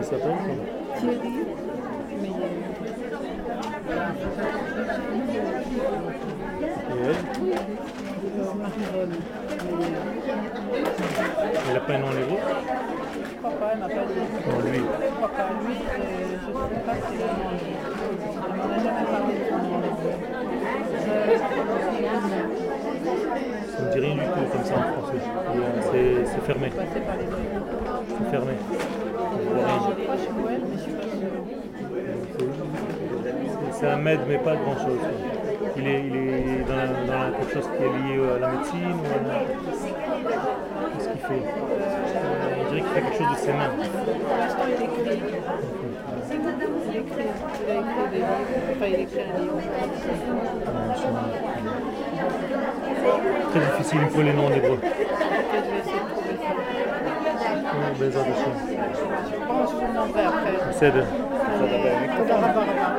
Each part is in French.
Il il est dans, quelque chose qui est lié à la médecine ou à... Qu'est-ce qu'il fait euh, On dirait qu'il fait quelque chose de ses mains. Pour l'instant, il écrit. Il écrit. Il a écrit des livres. Enfin, il écrit un livre. Très difficile, il faut les noms en hébreu. Je vais essayer de trouver ça. Oh, Bézard de chien. Je pense que je vous demanderai après. C'est de. תודה רבה רבה.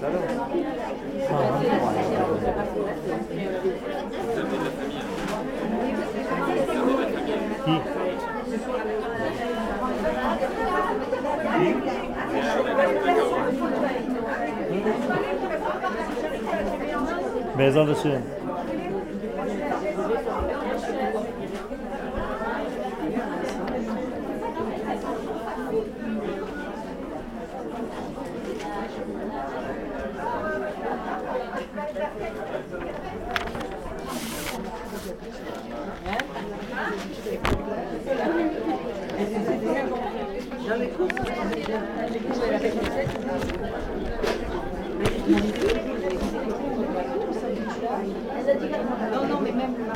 Qui Bezat Hashem. Non, non, mais même le a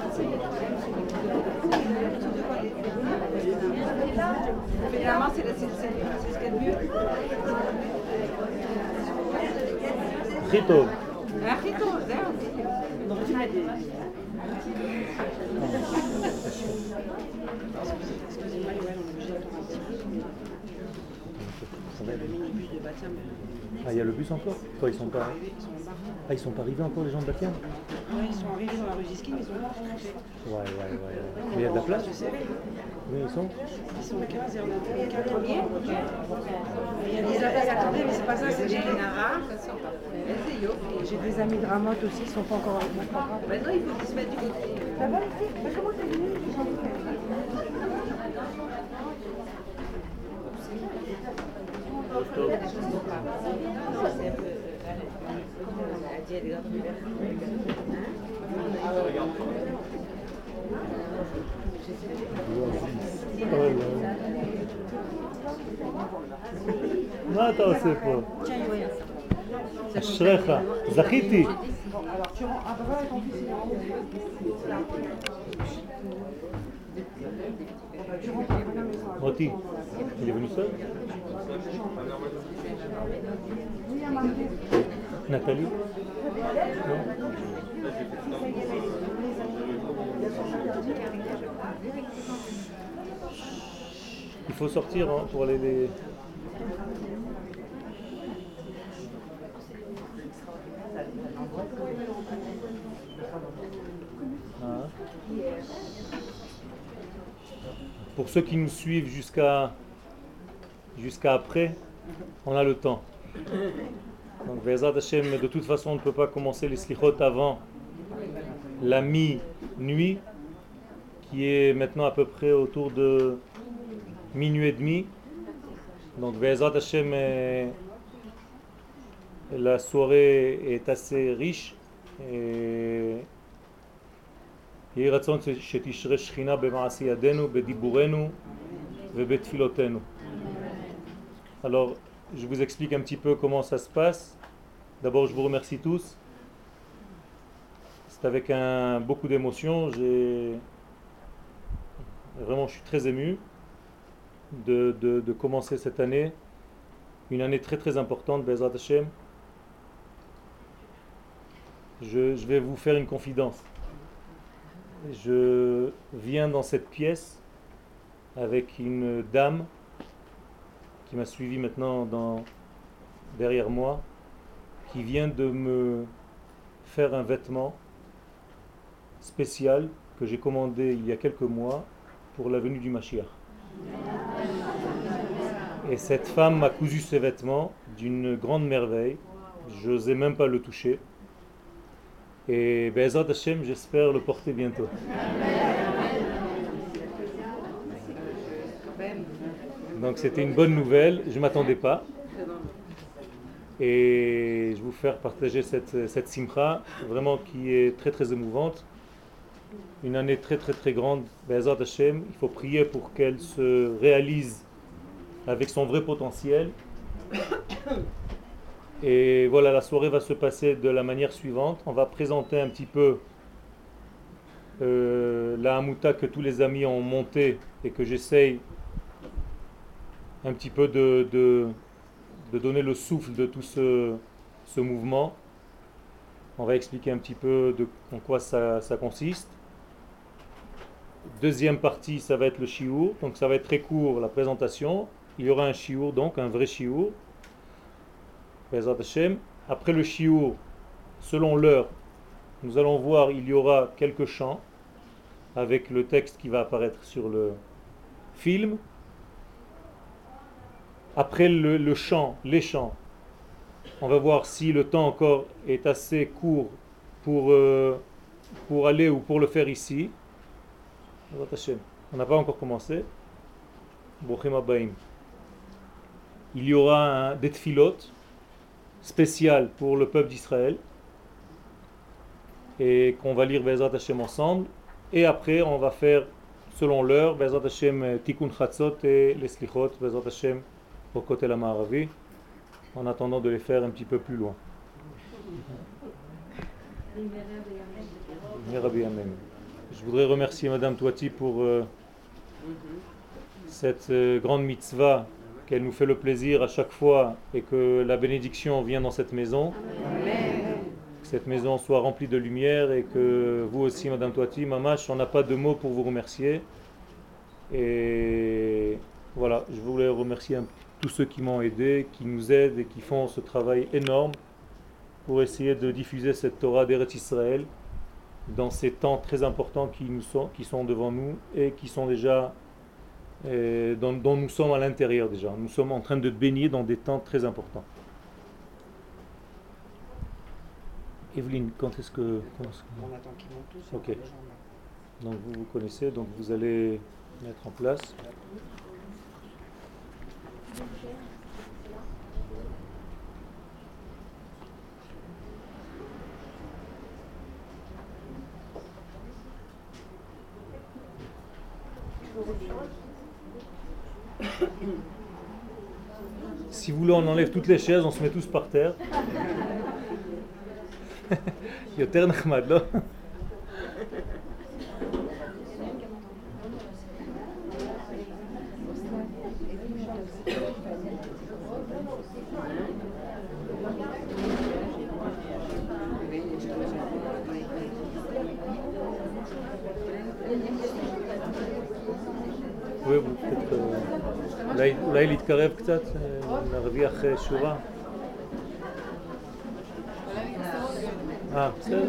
Excusez-moi, Noël, on est un petit. Le minibus de Batiam, Ah, il y a le bus encore Quoi, ils sont pas... ils sont barre. Ah, ils sont pas arrivés encore, les gens de Batiam Ouais, ils sont arrivés dans la rue Giskin, mais ils ont pas rentré. Ouais, ouais, ouais. Mais il y a de la place. Oui, ils sont Ils sont 15 et on a trouvé 4 premiers. Il y a des amis, attendez, mais c'est pas ça, c'est j'ai des naras. J'ai des amis de Ramotte aussi, ils sont pas encore moi. Maintenant, il faut qu'ils se mettent du côté. Ça va, Mais comment t'es venu? מה אתה עושה פה? אשריך, זכיתי. Alors, tu rentres. Ah, bah voilà, ton fils, il est rentré. Tu rentres à la maison. מוטי, Nathalie Il faut sortir hein, pour aller les... Ah. Pour ceux qui nous suivent jusqu'à jusqu'à après, on a le temps. Donc, Be'ezrat Hashem, de toute façon, on ne peut pas commencer les slichot avant la mi-nuit, qui est maintenant à peu près autour de minuit et demi. Donc, Bezrat Hashem, euh, la soirée est assez riche. Et יהי רצון שתשרה שכינה במעשי ידינו, בדיבורנו ובתפילותינו. alors, je vous explique un petit peu comment ça se passe. D'abord, je vous remercie tous. C'est avec beaucoup d'émotion. J'ai Vraiment, je suis très ému de, commencer cette année. Une année très très importante, Bezrat Hashem. Je, je vais vous faire une confidence. Je viens dans cette pièce avec une dame qui m'a suivi maintenant derrière moi, qui vient de me faire un vêtement spécial que j'ai commandé il y a quelques mois pour la venue du Mashiach. Et cette femme m'a cousu ses vêtements d'une grande merveille. Je n'osais même pas le toucher. Et Bezat Hashem, j'espère le porter bientôt. Donc c'était une bonne nouvelle, je ne m'attendais pas. Et je vais vous faire partager cette, cette simcha, vraiment qui est très très émouvante. Une année très très très grande, Hashem, il faut prier pour qu'elle se réalise avec son vrai potentiel. Et voilà, la soirée va se passer de la manière suivante. On va présenter un petit peu euh, la Hamouta que tous les amis ont monté et que j'essaye un petit peu de, donner le souffle de tout ce, mouvement. On va expliquer un petit peu de, en quoi ça, ça consiste. Deuxième partie, ça va être le chiour. Donc ça va être très court la présentation. Il y aura un chiour, donc un vrai chiour. Après le shiur, selon l'heure, nous allons voir, il y aura quelques chants avec le texte qui va apparaître sur le film. Après le, chant, les chants, on va voir si le temps encore est assez court pour, euh, pour aller ou pour le faire ici. On n'a pas encore commencé. Il y aura un, des tfilotes spécial pour le peuple d'Israël et qu'on va lire Bezrat Hashem ensemble. Et après, on va faire, selon l'heure, Bezrat Hashem Tikkun Chatzot et les Slichot, Bezrat Hashem au côté la Maharavi, en attendant de les faire un petit peu plus loin. Je voudrais remercier Madame Touati pour euh, cette euh, grande mitzvah qu'elle nous fait le plaisir à chaque fois et que la bénédiction vient dans cette maison. Que cette maison soit remplie de lumière et que vous aussi, Madame Toiti, Mamash, on n'a pas de mots pour vous remercier. Et voilà, je voulais remercier tous ceux qui m'ont aidé, qui nous aident et qui font ce travail énorme pour essayer de diffuser cette Torah d'Eretz Israël dans ces temps très importants qui, nous sont, qui sont devant nous et qui sont déjà dont, dont, nous sommes à l'intérieur déjà. Nous sommes en train de baigner dans des temps très importants. Evelyne, quand est-ce que... On attend qu'ils montent tous. Ok. Donc vous vous connaissez, donc vous allez mettre en place. Si vous voulez, on enlève toutes les chaises, on se met tous par terre. יותר נחמד, לא? אולי, אולי להתקרב קצת, להרוויח שורה. אה, בסדר.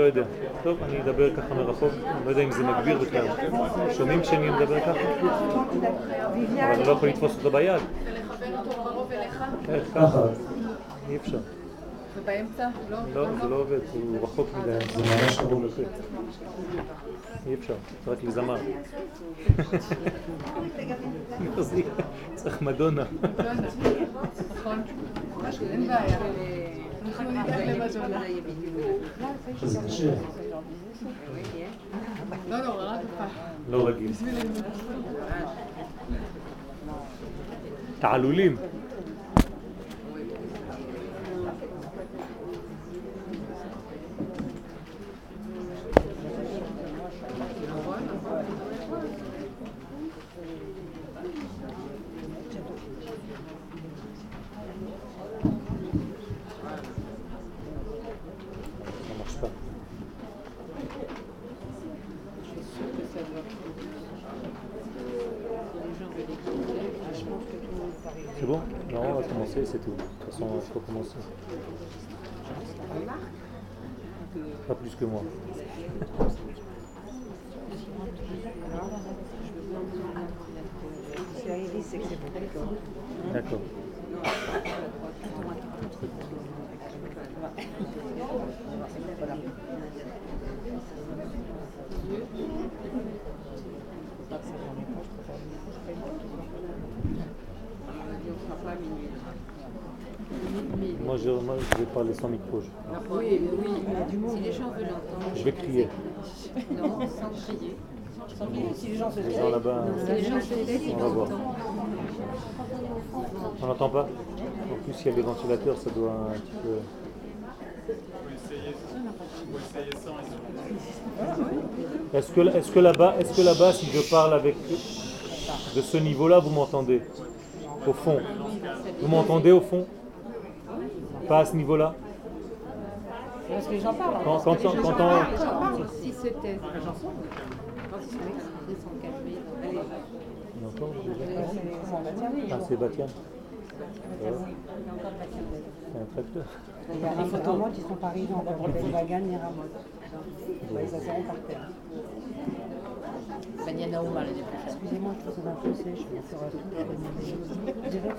אה, לא יודע. טוב, אני אדבר ככה מרחוק, אני לא יודע אם זה מגביר בכלל. שומעים כשאני מדבר ככה? אבל אני לא יכול לתפוס אותו ביד. איך ככה? אי אפשר. ובאמצע? לא? לא, זה לא עובד, הוא רחוק מדי, זה ממש קרוב לפה. אי אפשר, זה רק לזמר. לא, צריך מדונה. נכון. אין בעיה. לא, לא. לא רגיל. תעלולים. Pas plus que moi. D'accord. Moi je, moi, je vais parler sans micro. je- Oui, mais oui, si les gens veulent l'entendre. Je vais crier. Non, sans crier. Si les gens se là-bas, Si les gens se laissent, on ils va voir. entendent. On n'entend pas En plus, il y a les ventilateurs, ça doit un petit peu... Est-ce que, est-ce que là-bas, est-ce que là-bas, si je parle avec de ce niveau-là, vous m'entendez? Au fond Vous m'entendez au fond? Pas à ce niveau-là Parce que les gens parlent. Quand, quand, quand, quand on- S'ils se taisent, quand ils sont excités, sont calmés. Allez, On entend déjà C'est Ah, c'est Batian. Ouais. C'est un tracteur. Il y a les Ramotes, ils sont pas arrivés encore. Les Wagan, les Ramotes. Bah, ils s'asserront par terre. Ben, il y en a mal l'année prochaine. Excusez-moi, je trouve ça un peu sèche. Je vais faire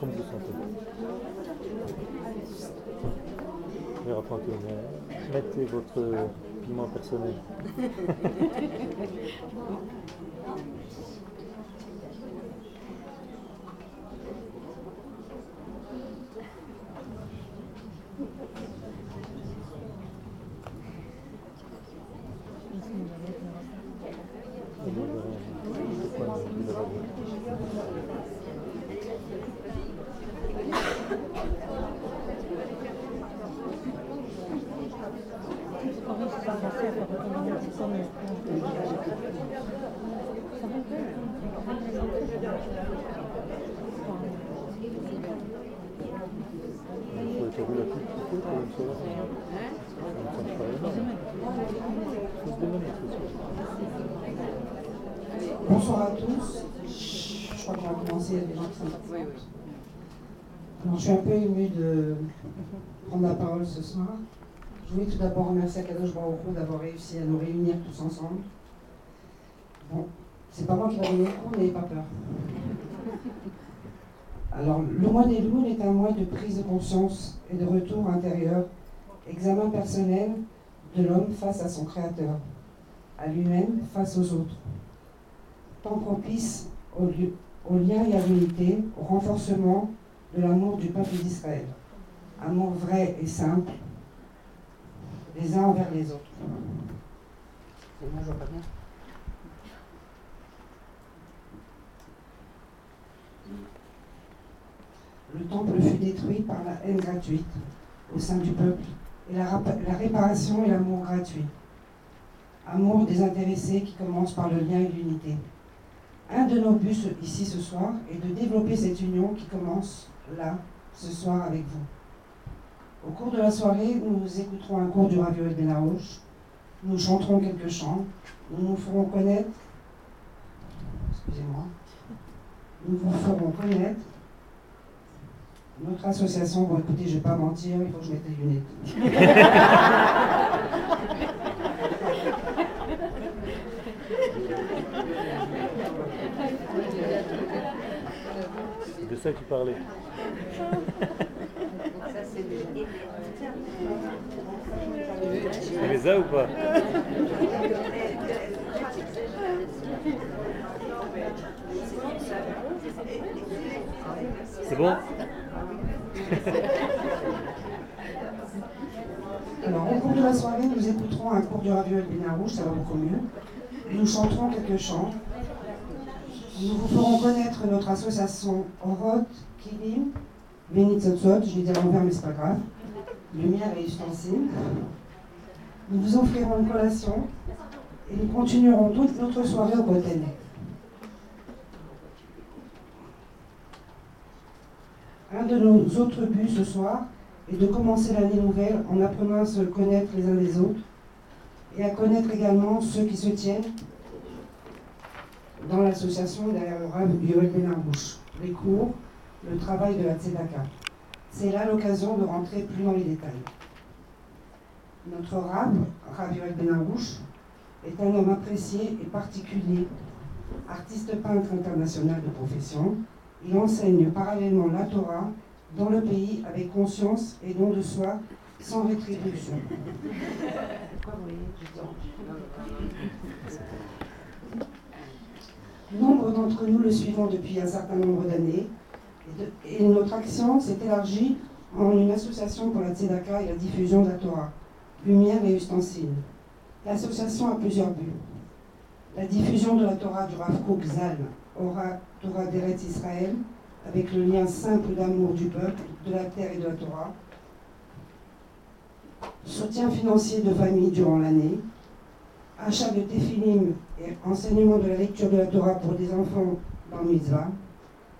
comme vous sentez. Je vais raconter, mais mettez votre piment personnel. Vous avez vu la coupe qu'il fait pour une soirée Ça me semble pas énorme. Faut se démener, c'est sûr. Bonsoir à tous. Je crois qu'on va commencer, il y a des gens qui sont Oui, oui. Je suis un peu émue de prendre la parole ce soir. Je voulais tout d'abord remercier Akadosh Baruch Hu d'avoir réussi à nous réunir tous ensemble. Bon, c'est pas moi qui va donner le cours, n'ayez pas peur. Alors, le mois des loups est un mois de prise de conscience et de retour intérieur, examen personnel de l'homme face à son Créateur, à lui-même face aux autres. Temps propice au, au lien et à l'unité, au renforcement de l'amour du peuple d'Israël. Amour vrai et simple, les uns envers les autres. Moi, je pas. Le temple fut détruit par la haine gratuite au sein du peuple et la, la réparation et l'amour gratuit. amour désintéressé qui commence par le lien et l'unité. Un de nos buts ici ce soir est de développer cette union qui commence là, ce soir avec vous. Au cours de la soirée, nous écouterons un cours du Raviol Benarouche, nous chanterons quelques chants, nous nous ferons connaître, excusez-moi, nous vous ferons connaître notre association. Bon, écoutez, je ne vais pas mentir, il faut que je mette les lunettes. C'est de ça que tu parlais. Tu ou pas? C'est bon? Alors, au cours de la soirée, nous écouterons un cours du Raviol Bénin Rouge, ça va beaucoup mieux. Nous chanterons quelques chants. Nous vous ferons connaître notre association Orot, Kilim, Benitzotzot, je l'ai dit à l'envers, mais c'est pas grave. Lumière et ustensiles. Nous vous offrirons une collation et nous continuerons toute notre soirée au Bretagne. Un de nos autres buts ce soir est de commencer l'année nouvelle en apprenant à se connaître les uns les autres et à connaître également ceux qui se tiennent dans l'association derrière le Rav Yoel Benarbouche, les cours, le travail de la Tzedaka. C'est là l'occasion de rentrer plus dans les détails. Notre Rav, Rav Yoel Benarbouche, est un homme apprécié et particulier, artiste peintre international de profession. Il enseigne parallèlement la Torah dans le pays avec conscience et don de soi sans rétribution. Nombre d'entre nous le suivons depuis un certain nombre d'années et, notre action s'est élargie en une association pour la Tzedaka et la diffusion de la Torah, lumière et ustensiles. L'association a plusieurs buts. La diffusion de la Torah du Rav Kook Zal, Ora Torah d'Eretz Israël, avec le lien simple d'amour du peuple, de la terre et de la Torah. Soutien financier de famille durant l'année. Achat de téphilim et enseignement de la lecture de la Torah pour des enfants dans mitzvah.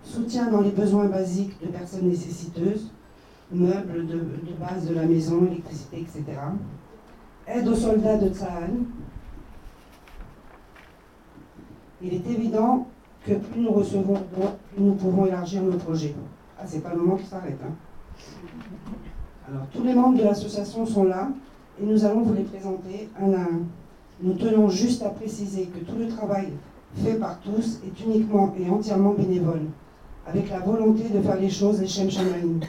Soutien dans les besoins basiques de personnes nécessiteuses, meubles de, base de la maison, électricité, etc. Aide aux soldats de Tsahal. Il est évident que plus nous recevons plus nous pouvons élargir nos projets. Ah, c'est pas le moment qui s'arrête. hein. Alors, tous les membres de l'association sont là et nous allons vous les présenter un à un. Nous tenons juste à préciser que tout le travail fait par tous est uniquement et entièrement bénévole, avec la volonté de faire les choses les Shem Shamaim.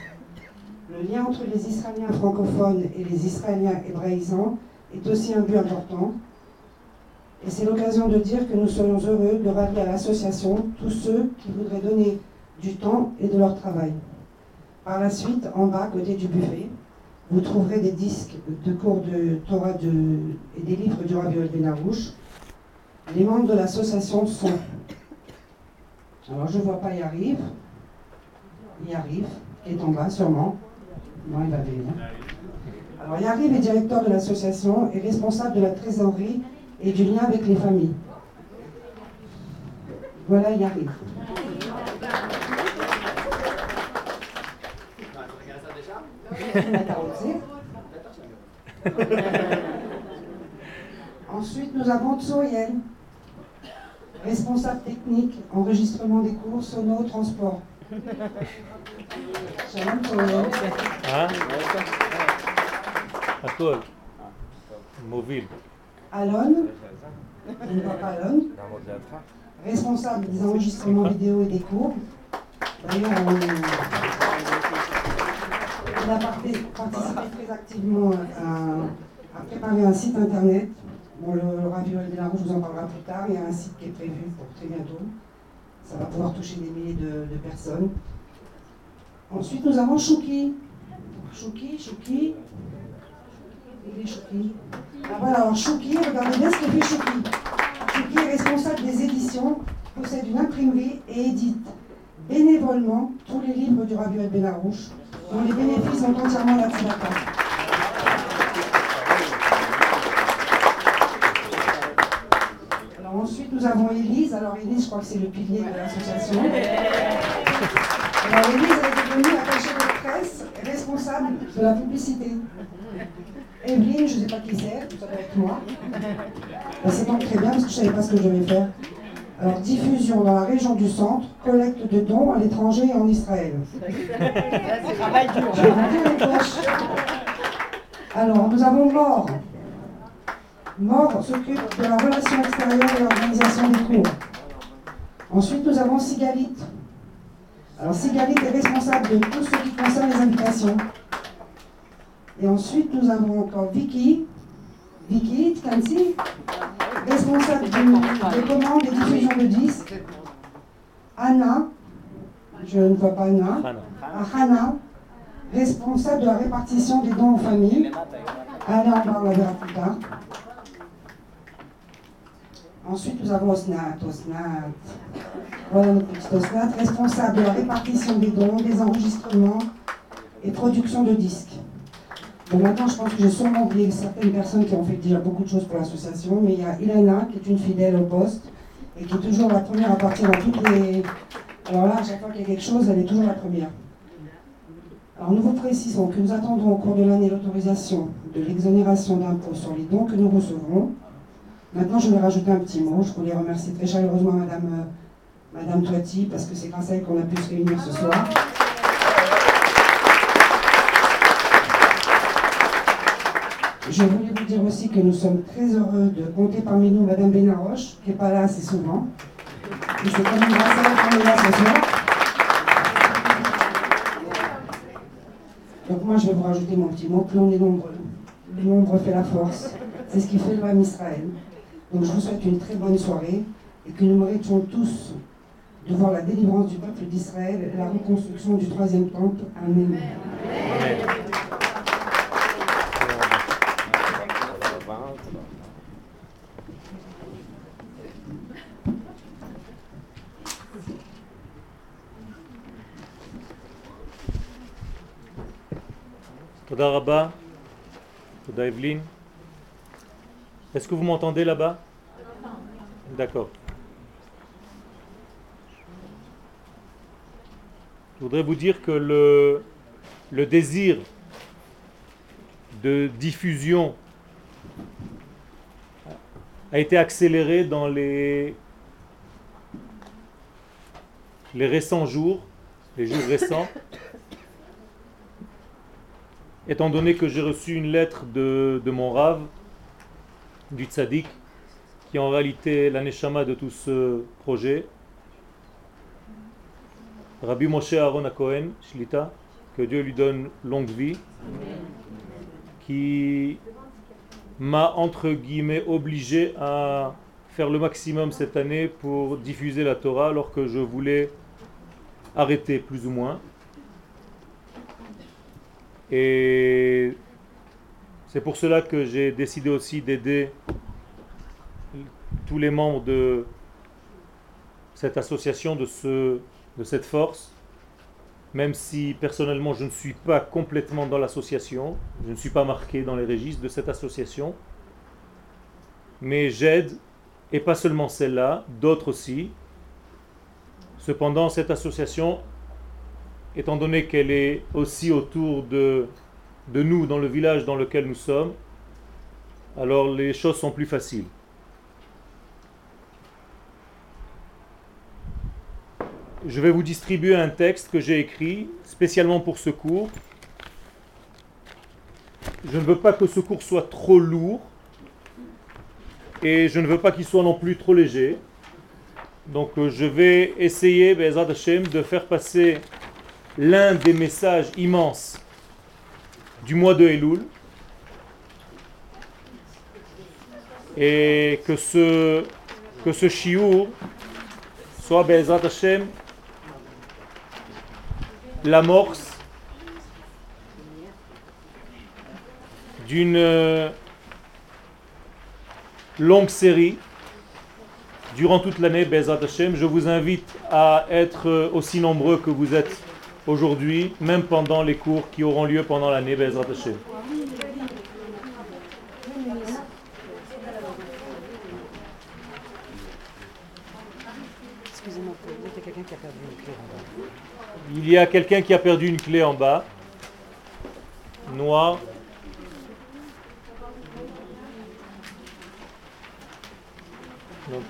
Le lien entre les Israéliens francophones et les Israéliens hébraïsants est aussi un but important. Et c'est l'occasion de dire que nous serions heureux de rallier à l'association tous ceux qui voudraient donner du temps et de leur travail. Par la suite, en bas, côté du buffet, vous trouverez des disques de cours de Torah de- et des livres du Rabbi Benarouche. Les membres de l'association sont. Alors je ne vois pas Yariv. Yariv, qui est en bas sûrement. Non, il va venir. Alors Yariv est directeur de l'association et responsable de la trésorerie et du lien avec les familles. Voilà Yariv. Euh, ensuite, nous avons Tsoyel, responsable technique, enregistrement des cours, sono, transport. Shalom Atol. Ah. Mobile. Alon. Ne pas Alon. Responsable des enregistrements vidéo et des cours. D'ailleurs, on il a parti- participé très activement à, à préparer un site internet. Bon, le, le Radio de la Rouge vous en parlera plus tard. Il y a un site qui est prévu pour très bientôt. Ça va pouvoir toucher des milliers de, personnes. Ensuite, nous avons Chouki. Chouki, Chouki. Il est Chouki. Ah, voilà, Chouki, regardez bien ce que fait Chouki. Chouki est responsable des éditions, possède une imprimerie et édite bénévolement tous les livres du Rabbi Benarouche, dont les bénéfices sont entièrement la tzedaka. Ensuite, nous avons Élise. Alors, Élise, je crois que c'est le pilier de l'association. Alors, Élise est devenue attachée de presse, responsable de la publicité. Evelyne, je ne sais pas qui c'est, ça doit être moi. Ben, c'est donc très bien parce que je ne savais pas ce que je devais faire. Alors, diffusion dans la région du centre, collecte de dons à l'étranger et en Israël. Travail dur. Alors, nous avons Mort. Mort s'occupe de la relation extérieure et l'organisation des cours. Ensuite, nous avons Sigalit. Alors, Sigalit est responsable de tout ce qui concerne les invitations. Et ensuite, nous avons encore Vicky. Vicky Tkansi, responsable du- des commandes et diffusion de disques. Anna, je ne vois pas Anna. Hana. Hana, responsable de la répartition des dons aux familles. Allez, on verra plus tard. Ensuite, nous avons Osnat. Osnat. Voilà notre Osnat, responsable de la répartition des dons, des enregistrements et production de disques. Maintenant, je pense que j'ai sûrement oublié certaines personnes qui ont fait déjà beaucoup de choses pour l'association, mais il y a Ilana, qui est une fidèle au poste, et qui est toujours la première à partir dans toutes les... Alors là, à chaque fois qu'il y a quelque chose, elle est toujours la première. Alors nous vous précisons que nous attendons au cours de l'année l'autorisation de l'exonération d'impôts sur les dons que nous recevrons. Maintenant, je vais rajouter un petit mot. Je voulais remercier très chaleureusement Madame, euh, Madame Toiti, parce que c'est grâce à elle qu'on a pu se réunir ce soir. Je voulais vous dire aussi que nous sommes très heureux de compter parmi nous Madame Benaroche, qui n'est pas là assez souvent. Grâce à ce soir. Donc moi, je vais vous rajouter mon petit mot, plus on est nombreux. Le nombre fait la force. C'est ce qui fait le même Israël. Donc je vous souhaite une très bonne soirée et que nous méritions tous de voir la délivrance du peuple d'Israël et la reconstruction du troisième temple. Amen. Toda Rabba. Est-ce que vous m'entendez là-bas? D'accord. Je voudrais vous dire que le, le désir de diffusion a été accéléré dans les, les récents jours, les jours récents, étant donné que j'ai reçu une lettre de, mon rave, du tzaddik, qui est en réalité la neshama de tout ce projet, Rabbi Moshe Aaron Cohen, Shlita, que Dieu lui donne longue vie, qui m'a entre guillemets obligé à faire le maximum cette année pour diffuser la Torah alors que je voulais arrêter plus ou moins. Et c'est pour cela que j'ai décidé aussi d'aider tous les membres de cette association, de, ce, de cette force, même si personnellement je ne suis pas complètement dans l'association, je ne suis pas marqué dans les registres de cette association, mais j'aide, et pas seulement celle-là, d'autres aussi. Cependant, cette association étant donné qu'elle est aussi autour de, de nous dans le village dans lequel nous sommes, alors les choses sont plus faciles. Je vais vous distribuer un texte que j'ai écrit spécialement pour ce cours. Je ne veux pas que ce cours soit trop lourd et je ne veux pas qu'il soit non plus trop léger. Donc euh, je vais essayer, Be'ezrat Hashem, de faire passer l'un des messages immenses du mois de Elul et que ce, que soit Be'ezrat Hashem l'amorce d'une euh, longue série durant toute l'année Be'ezrat Hashem. Je vous invite à être euh, aussi nombreux que vous êtes aujourd'hui, même pendant les cours qui auront lieu pendant l'année Be'ezrat Hashem. Excusez-moi, il y a quelqu'un qui a perdu une clé en bas. Il y a quelqu'un qui a perdu une clé en bas. Noir. Donc,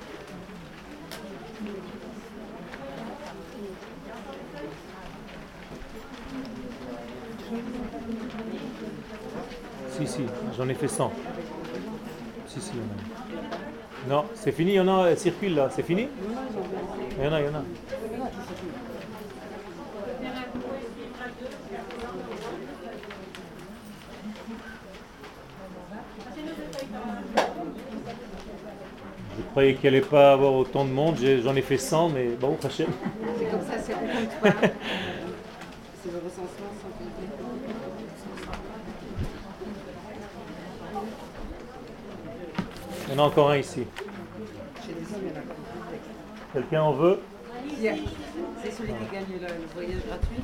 Si, si, j'en ai fait 100. Si, si, il y en a. Non, c'est fini, il y en a, elle circule là, c'est fini? Il y en a, il y en a. Je croyais qu'il allait pas avoir autant de monde, j'en ai fait 100, mais bon, Hachem. C'est comme ça, c'est. C'est le recensement sans compter. Il y en a encore un ici. Chez les hommes, il y en a pas. Quelqu'un en veut Yeah. C'est celui qui gagne le, le voyage gratuit.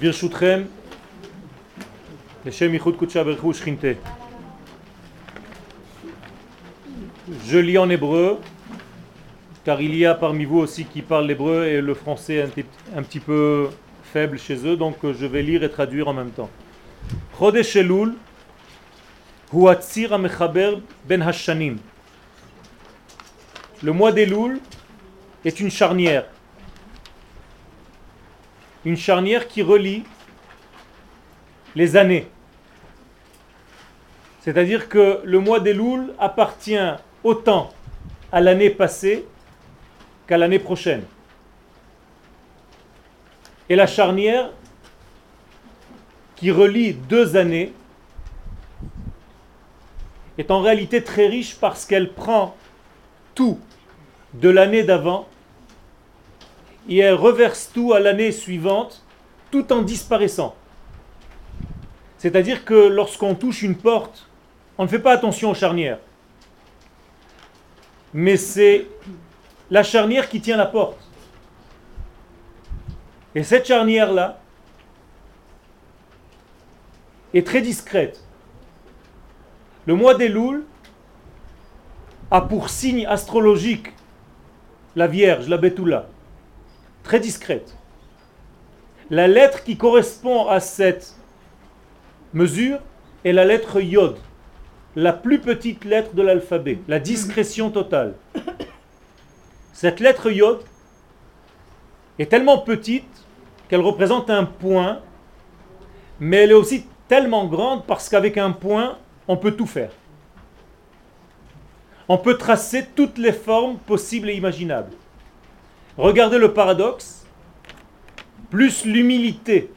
ברשותכם, לשם ייחוד קודשה ברכו ושכינתה. Je lis en hébreu, car il y a parmi vous aussi qui parlent l'hébreu et le français est un petit peu faible chez eux, donc euh, je vais lire et traduire en même temps. Chodesh Elul hu atzir amechaber ben hashanim. Le mois d'Elul est une charnière. Une charnière qui relie les années. C'est-à-dire que le mois d'Elul appartient autant à l'année passée qu'à l'année prochaine. Et la charnière qui relie deux années est en réalité très riche parce qu'elle prend tout de l'année d'avant et elle reverse tout à l'année suivante tout en disparaissant. C'est-à-dire que lorsqu'on touche une porte, on ne fait pas attention aux charnières. Mais c'est la charnière qui tient la porte. Et cette charnière-là est très discrète. Le mois d'Elul a pour signe astrologique la Vierge, la Betula très discrète. La lettre qui correspond à cette mesure est la lettre Yod, la plus petite lettre de l'alphabet, la discrétion totale. Cette lettre Yod est tellement petite qu'elle représente un point, mais elle est aussi tellement grande parce qu'avec un point, on peut tout faire. On peut tracer toutes les formes possibles et imaginables. Regardez le paradoxe. Plus l'humilité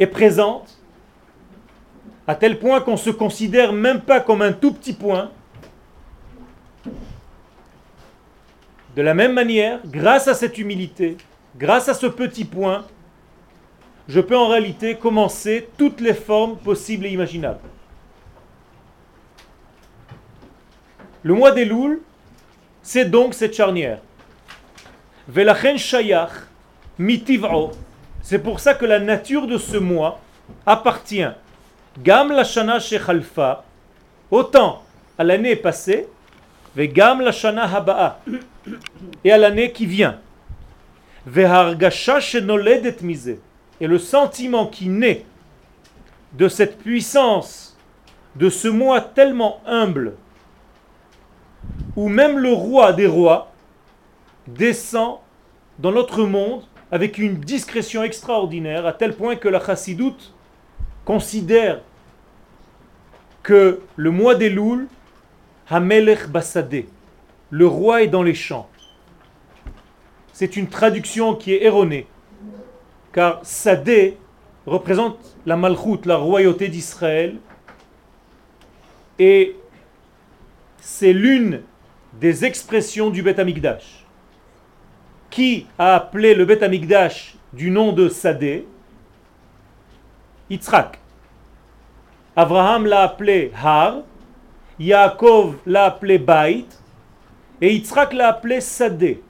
est présente, à tel point qu'on se considère même pas comme un tout petit point. De la même manière, grâce à cette humilité, grâce à ce petit point, je peux en réalité commencer toutes les formes possibles et imaginables. Le mois des Louls, c'est donc cette charnière. Velachen shayach mitiv'o. C'est pour ça que la nature de ce mois appartient gam la shana shechalfa, autant à l'année passée, vegam la shana haba'a, et à l'année qui vient. Shenoledet mise, et le sentiment qui naît de cette puissance, de ce mois tellement humble, où même le roi des rois descend dans notre monde avec une discrétion extraordinaire, à tel point que la chassidoute considère que le mois des Loul, Hamelech Bassadeh, le roi est dans les champs. C'est une traduction qui est erronée, car Sadeh représente la Malchut, la royauté d'Israël, et c'est l'une des expressions du Beth Amikdash. Qui a appelé le Beth Amikdash du nom de Sadeh? Yitzhak. Abraham l'a appelé Har, Yaakov l'a appelé Bait, Et Yitzhak l'a appelé Sadé.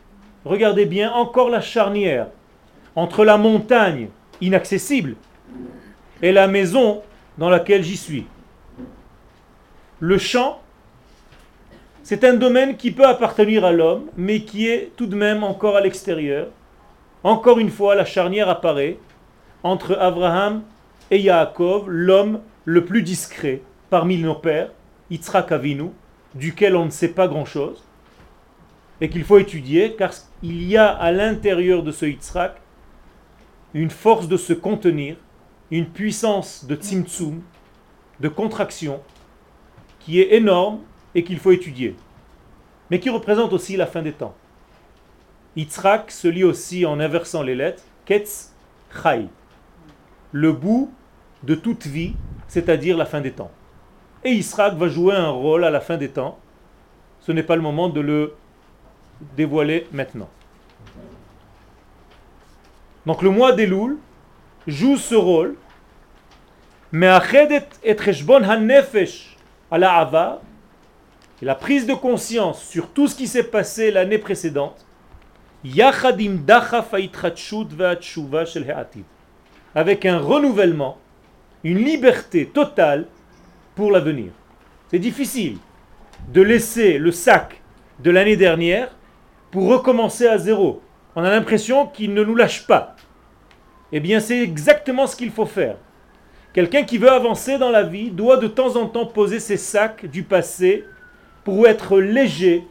Regardez bien, encore la charnière entre la montagne inaccessible et la maison dans laquelle j'y suis. Le champ, c'est un domaine qui peut appartenir à l'homme, mais qui est tout de même encore à l'extérieur. Encore une fois, la charnière apparaît entre Abraham et Yaakov, l'homme le plus discret parmi nos pères, Yitzhak Avinu, duquel on ne sait pas grand-chose, et qu'il faut étudier, car il y a à l'intérieur de ce Yitzhak une force de se contenir, une puissance de tzimtzum, de contraction, qui est énorme et qu'il faut étudier, mais qui représente aussi la fin des temps. Yitzhak se lit aussi en inversant les lettres, Ketz Chai, le bout de toute vie, c'est-à-dire la fin des temps. Et Yitzhak va jouer un rôle à la fin des temps. Ce n'est pas le moment de le dévoiler maintenant. Donc le mois d'Elul joue ce rôle, mais et hanefesh à la prise de conscience sur tout ce qui s'est passé l'année précédente, avec un renouvellement, une liberté totale pour l'avenir. C'est difficile de laisser le sac de l'année dernière pour recommencer à zéro. On a l'impression qu'il ne nous lâche pas. Eh bien, c'est exactement ce qu'il faut faire. Quelqu'un qui veut avancer dans la vie doit de temps en temps poser ses sacs du passé pour être léger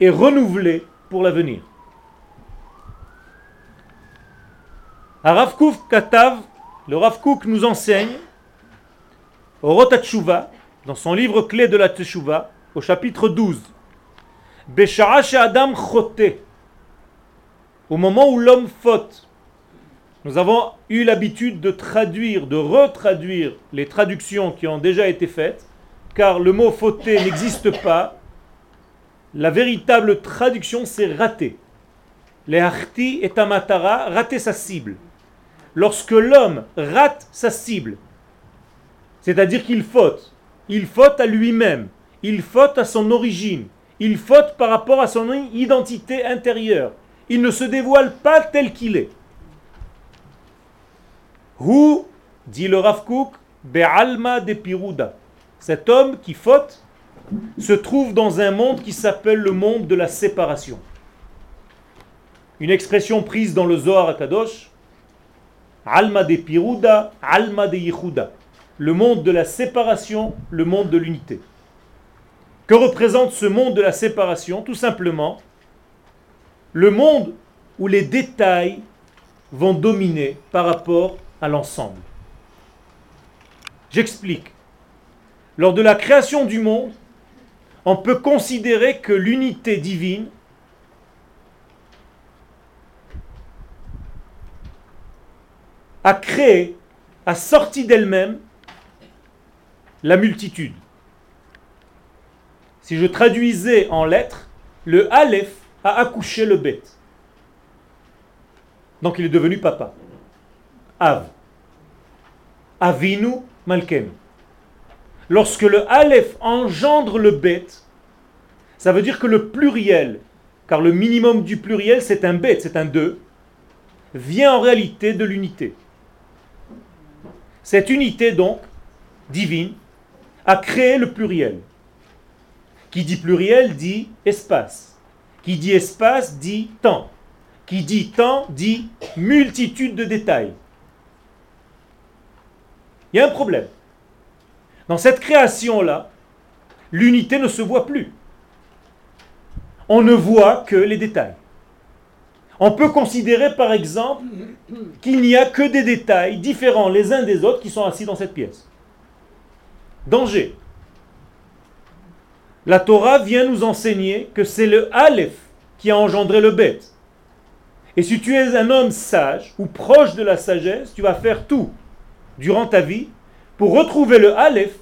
et renouvelé pour l'avenir. Rav Katav, le Rav nous enseigne au Rotatshuva, dans son livre clé de la Teshuva, au chapitre 12. Adam Au moment où l'homme faute, nous avons eu l'habitude de traduire, de retraduire les traductions qui ont déjà été faites, car le mot fauté n'existe pas. La véritable traduction, c'est rater. Les harti et tamatara, rater sa cible. Lorsque l'homme rate sa cible, c'est-à-dire qu'il faute, il faute à lui-même, il faute à son origine, il faute par rapport à son identité intérieure. Il ne se dévoile pas tel qu'il est. Hu, dit le Rav Kook, Be'alma de Piruda. Cet homme qui faute se trouve dans un monde qui s'appelle le monde de la séparation. Une expression prise dans le Zohar Kadosh. Alma de Piruda, Alma de Yehuda. Le monde de la séparation, le monde de l'unité. Que représente ce monde de la séparation? Tout simplement, le monde où les détails vont dominer par rapport à l'ensemble. J'explique. Lors de la création du monde, on peut considérer que l'unité divine a créé, a sorti d'elle-même la multitude. Si je traduisais en lettres, le Aleph a accouché le Bet. Donc il est devenu papa. Av. Avinu Malken. Lorsque le Aleph engendre le Bet, ça veut dire que le pluriel, car le minimum du pluriel c'est un Bet, c'est un 2, vient en réalité de l'unité. Cette unité donc, divine, a créé le pluriel. Qui dit pluriel dit espace. Qui dit espace dit temps. Qui dit temps dit multitude de détails. Il y a un problème. Dans cette création-là, l'unité ne se voit plus. On ne voit que les détails. On peut considérer par exemple qu'il n'y a que des détails différents les uns des autres qui sont assis dans cette pièce. Danger. La Torah vient nous enseigner que c'est le Aleph qui a engendré le bête. Et si tu es un homme sage ou proche de la sagesse, tu vas faire tout durant ta vie pour retrouver le Aleph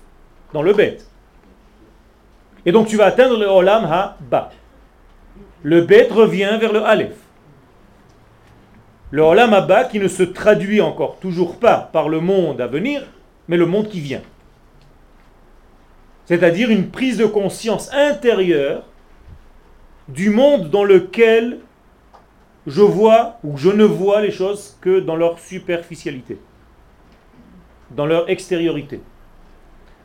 dans le bête. Et donc tu vas atteindre le Olam Ha-Ba. Le bête revient vers le Aleph. Le Olam Ha-Ba qui ne se traduit encore toujours pas par le monde à venir, mais le monde qui vient. C'est-à-dire une prise de conscience intérieure du monde dans lequel je vois ou je ne vois les choses que dans leur superficialité, dans leur extériorité.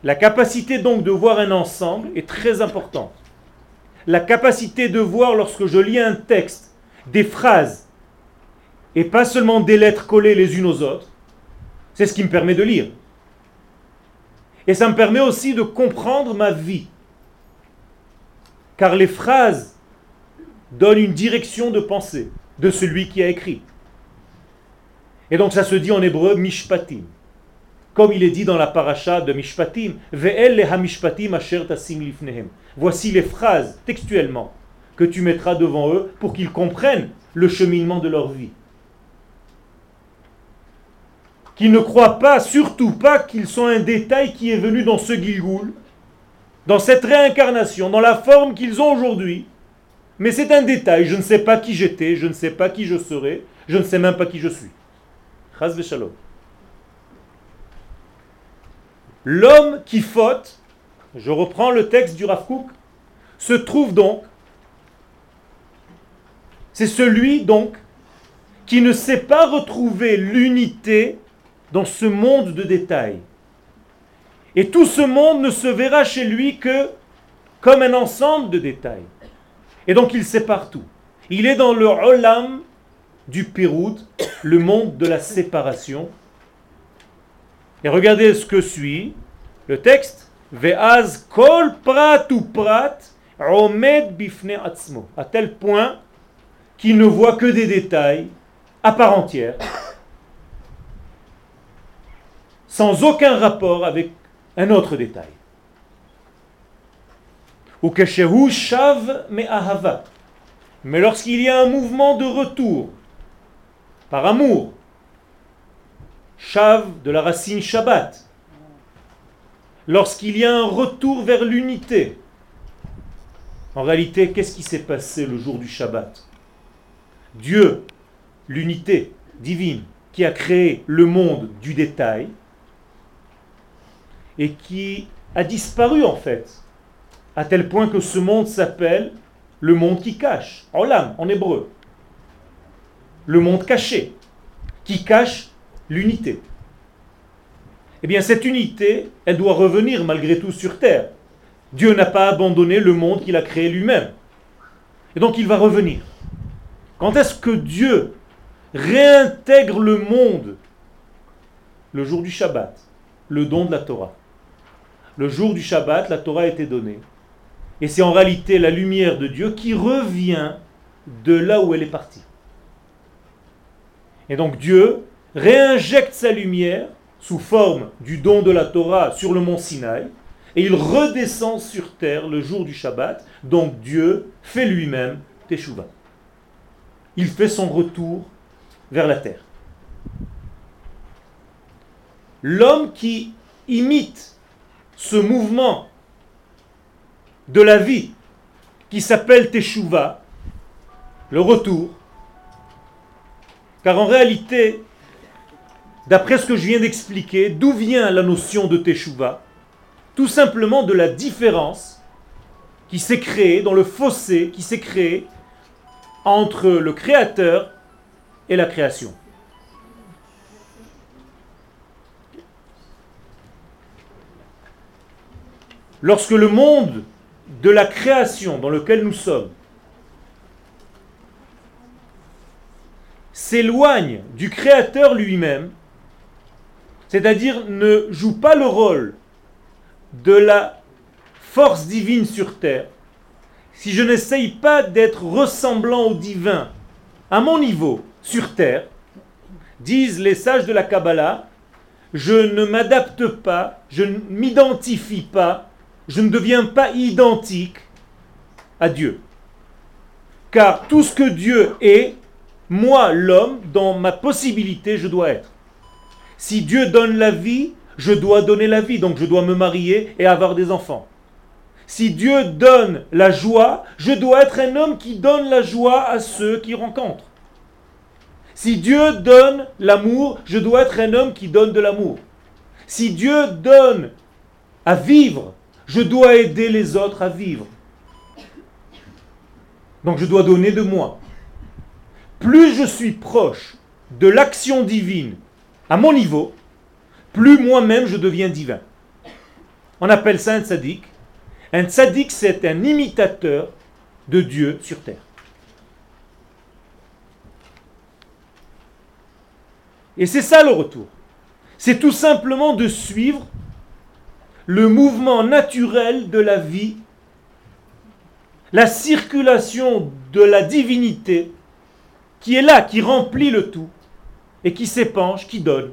La capacité donc de voir un ensemble est très importante. La capacité de voir lorsque je lis un texte, des phrases, et pas seulement des lettres collées les unes aux autres, c'est ce qui me permet de lire. Et ça me permet aussi de comprendre ma vie. Car les phrases donnent une direction de pensée de celui qui a écrit. Et donc ça se dit en hébreu mishpatim. Comme il est dit dans la paracha de Mishpatim, Voici les phrases textuellement que tu mettras devant eux pour qu'ils comprennent le cheminement de leur vie. Qu'ils ne croient pas, surtout pas, qu'ils sont un détail qui est venu dans ce Gilgoul, dans cette réincarnation, dans la forme qu'ils ont aujourd'hui. Mais c'est un détail, je ne sais pas qui j'étais, je ne sais pas qui je serai, je ne sais même pas qui je suis. L'homme qui faute, je reprends le texte du Rav se trouve donc, c'est celui donc qui ne sait pas retrouver l'unité dans ce monde de détails. Et tout ce monde ne se verra chez lui que comme un ensemble de détails. Et donc il sait partout. Il est dans le olam du Péroud, le monde de la séparation, et regardez ce que suit le texte. Ve'az kol prat prat omed bifne atzmo. À tel point qu'il ne voit que des détails à part entière, sans aucun rapport avec un autre détail. Ou shav me ahava. Mais lorsqu'il y a un mouvement de retour, par amour, Shav de la racine Shabbat. Lorsqu'il y a un retour vers l'unité. En réalité, qu'est-ce qui s'est passé le jour du Shabbat? Dieu, l'unité divine, qui a créé le monde du détail et qui a disparu en fait, à tel point que ce monde s'appelle le monde qui cache, Olam en hébreu. Le monde caché, qui cache l'unité. Eh bien, cette unité, elle doit revenir malgré tout sur terre. Dieu n'a pas abandonné le monde qu'il a créé lui-même. Et donc, il va revenir. Quand est-ce que Dieu réintègre le monde? Le jour du Shabbat, le don de la Torah. Le jour du Shabbat, la Torah a été donnée. Et c'est en réalité la lumière de Dieu qui revient de là où elle est partie. Et donc Dieu réinjecte sa lumière sous forme du don de la Torah sur le mont Sinaï, et il redescend sur terre le jour du Shabbat, donc Dieu fait lui-même Teshuvah. Il fait son retour vers la terre. L'homme qui imite ce mouvement de la vie qui s'appelle Teshuvah, le retour, car en réalité, d'après ce que je viens d'expliquer, d'où vient la notion de Teshuvah? Tout simplement de la différence qui s'est créée, dans le fossé qui s'est créé entre le créateur et la création. Lorsque le monde de la création dans lequel nous sommes s'éloigne du créateur lui-même, c'est-à-dire ne joue pas le rôle de la force divine sur terre, si je n'essaye pas d'être ressemblant au divin à mon niveau sur terre, disent les sages de la Kabbalah, je ne m'adapte pas, je ne m'identifie pas, je ne deviens pas identique à Dieu. Car tout ce que Dieu est, moi, l'homme, dans ma possibilité, je dois être. Si Dieu donne la vie, je dois donner la vie, donc je dois me marier et avoir des enfants. Si Dieu donne la joie, je dois être un homme qui donne la joie à ceux qui rencontrent. Si Dieu donne l'amour, je dois être un homme qui donne de l'amour. Si Dieu donne à vivre, Je dois aider les autres à vivre. Donc je dois donner de moi. Plus je suis proche de l'action divine à mon niveau, plus moi-même je deviens divin. On appelle ça un tzaddik. Un tzaddik, c'est un imitateur de Dieu sur terre. Et c'est ça le retour. C'est tout simplement de suivre le mouvement naturel de la vie, la circulation de la divinité qui est là, qui remplit le tout et qui s'épanche, qui donne.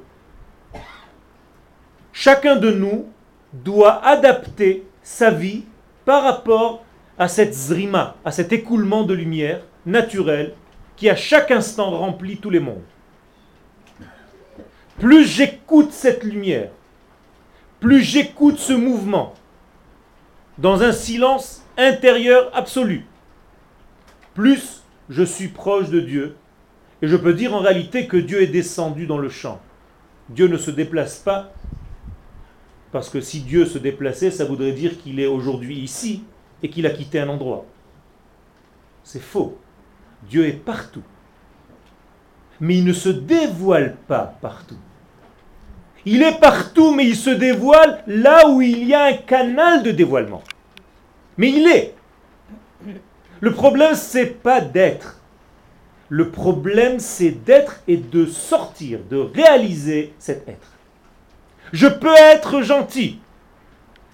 Chacun de nous doit adapter sa vie par rapport à cette zrima, à cet écoulement de lumière naturel qui à chaque instant remplit tous les mondes. Plus j'écoute cette lumière, plus j'écoute ce mouvement dans un silence intérieur absolu, plus je suis proche de Dieu. Et je peux dire en réalité que Dieu est descendu dans le champ. Dieu ne se déplace pas, parce que si Dieu se déplaçait, ça voudrait dire qu'il est aujourd'hui ici et qu'il a quitté un endroit. C'est faux. Dieu est partout. Mais il ne se dévoile pas partout. Il est partout, mais il se dévoile là où il y a un canal de dévoilement. Mais il est. Le problème, c'est pas d'être. Le problème, c'est d'être et de sortir, de réaliser cet être. Je peux être gentil,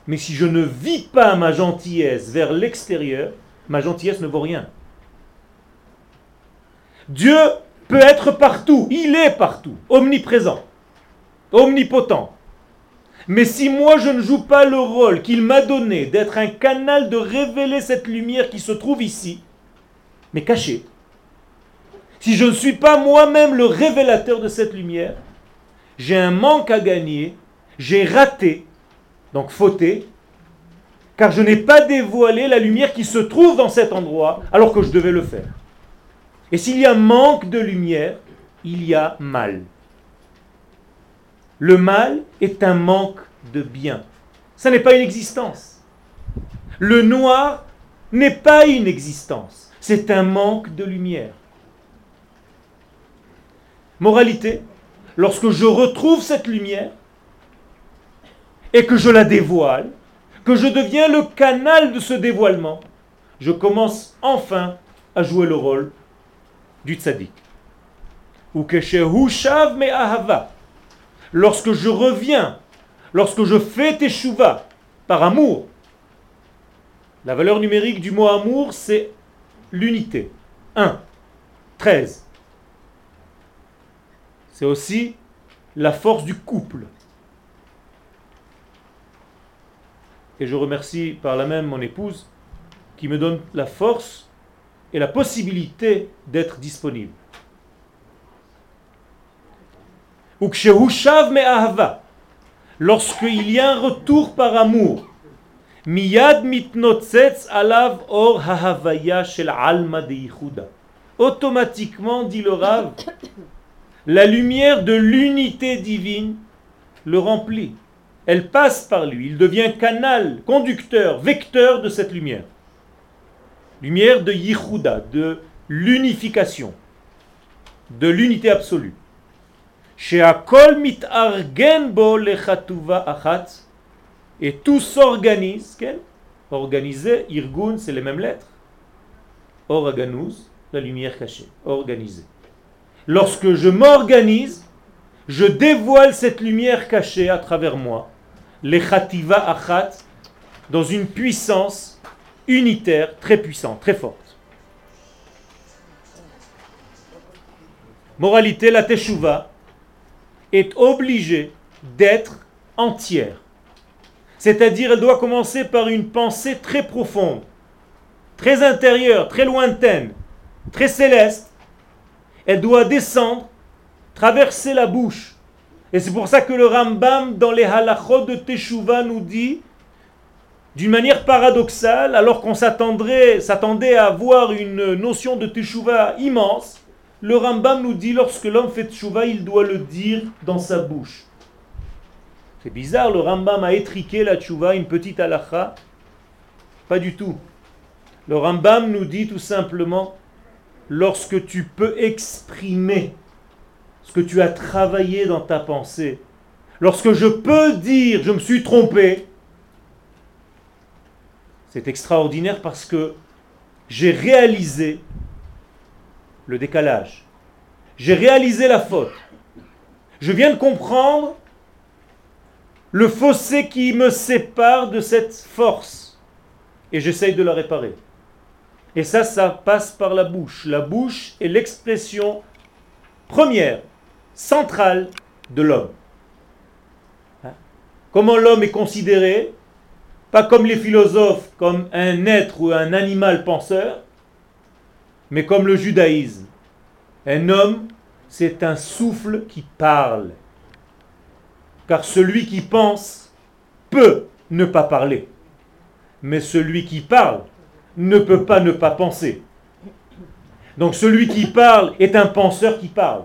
mais si je ne vis pas ma gentillesse vers l'extérieur, ma gentillesse ne vaut rien. Dieu peut être partout, il est partout, omniprésent omnipotent. Mais si moi je ne joue pas le rôle qu'il m'a donné d'être un canal de révéler cette lumière qui se trouve ici, mais cachée, si je ne suis pas moi-même le révélateur de cette lumière, j'ai un manque à gagner, j'ai raté, donc fauté, car je n'ai pas dévoilé la lumière qui se trouve dans cet endroit alors que je devais le faire. Et s'il y a manque de lumière, il y a mal. Le mal est un manque de bien. Ça n'est pas une existence. Le noir n'est pas une existence. C'est un manque de lumière. Moralité, lorsque je retrouve cette lumière et que je la dévoile, que je deviens le canal de ce dévoilement, je commence enfin à jouer le rôle du tzaddik. Ou me ahava lorsque je reviens, lorsque je fais teshuva par amour, la valeur numérique du mot amour, c'est l'unité. 1, 13. C'est aussi la force du couple. Et je remercie par la même mon épouse qui me donne la force et la possibilité d'être disponible. Ou lorsqu'il y a un retour par amour, miyad alav or shel alma Automatiquement, dit le Rav, la lumière de l'unité divine le remplit. Elle passe par lui. Il devient canal, conducteur, vecteur de cette lumière. Lumière de Yichuda, de l'unification, de l'unité absolue et tout s'organise, organisé, irgun, c'est les mêmes lettres. Organus, la lumière cachée, organisé. Lorsque je m'organise, je dévoile cette lumière cachée à travers moi, les khativa achat, dans une puissance unitaire très puissante, très forte. Moralité, la teshuva, est obligée d'être entière. C'est-à-dire, elle doit commencer par une pensée très profonde, très intérieure, très lointaine, très céleste. Elle doit descendre, traverser la bouche. Et c'est pour ça que le Rambam, dans les halachot de Teshuvah, nous dit, d'une manière paradoxale, alors qu'on s'attendait à avoir une notion de Teshuvah immense, le Rambam nous dit lorsque l'homme fait tchouva, il doit le dire dans sa bouche. C'est bizarre, le Rambam a étriqué la tchouva, une petite halakha. Pas du tout. Le Rambam nous dit tout simplement, lorsque tu peux exprimer ce que tu as travaillé dans ta pensée, lorsque je peux dire je me suis trompé, c'est extraordinaire parce que j'ai réalisé le décalage. J'ai réalisé la faute. Je viens de comprendre le fossé qui me sépare de cette force. Et j'essaye de la réparer. Et ça, ça passe par la bouche. La bouche est l'expression première, centrale de l'homme. Hein? Comment l'homme est considéré? Pas comme les philosophes, comme un être ou un animal penseur, mais comme le judaïsme. Un homme, c'est un souffle qui parle. Car celui qui pense peut ne pas parler. Mais celui qui parle ne peut pas ne pas penser. Donc celui qui parle est un penseur qui parle.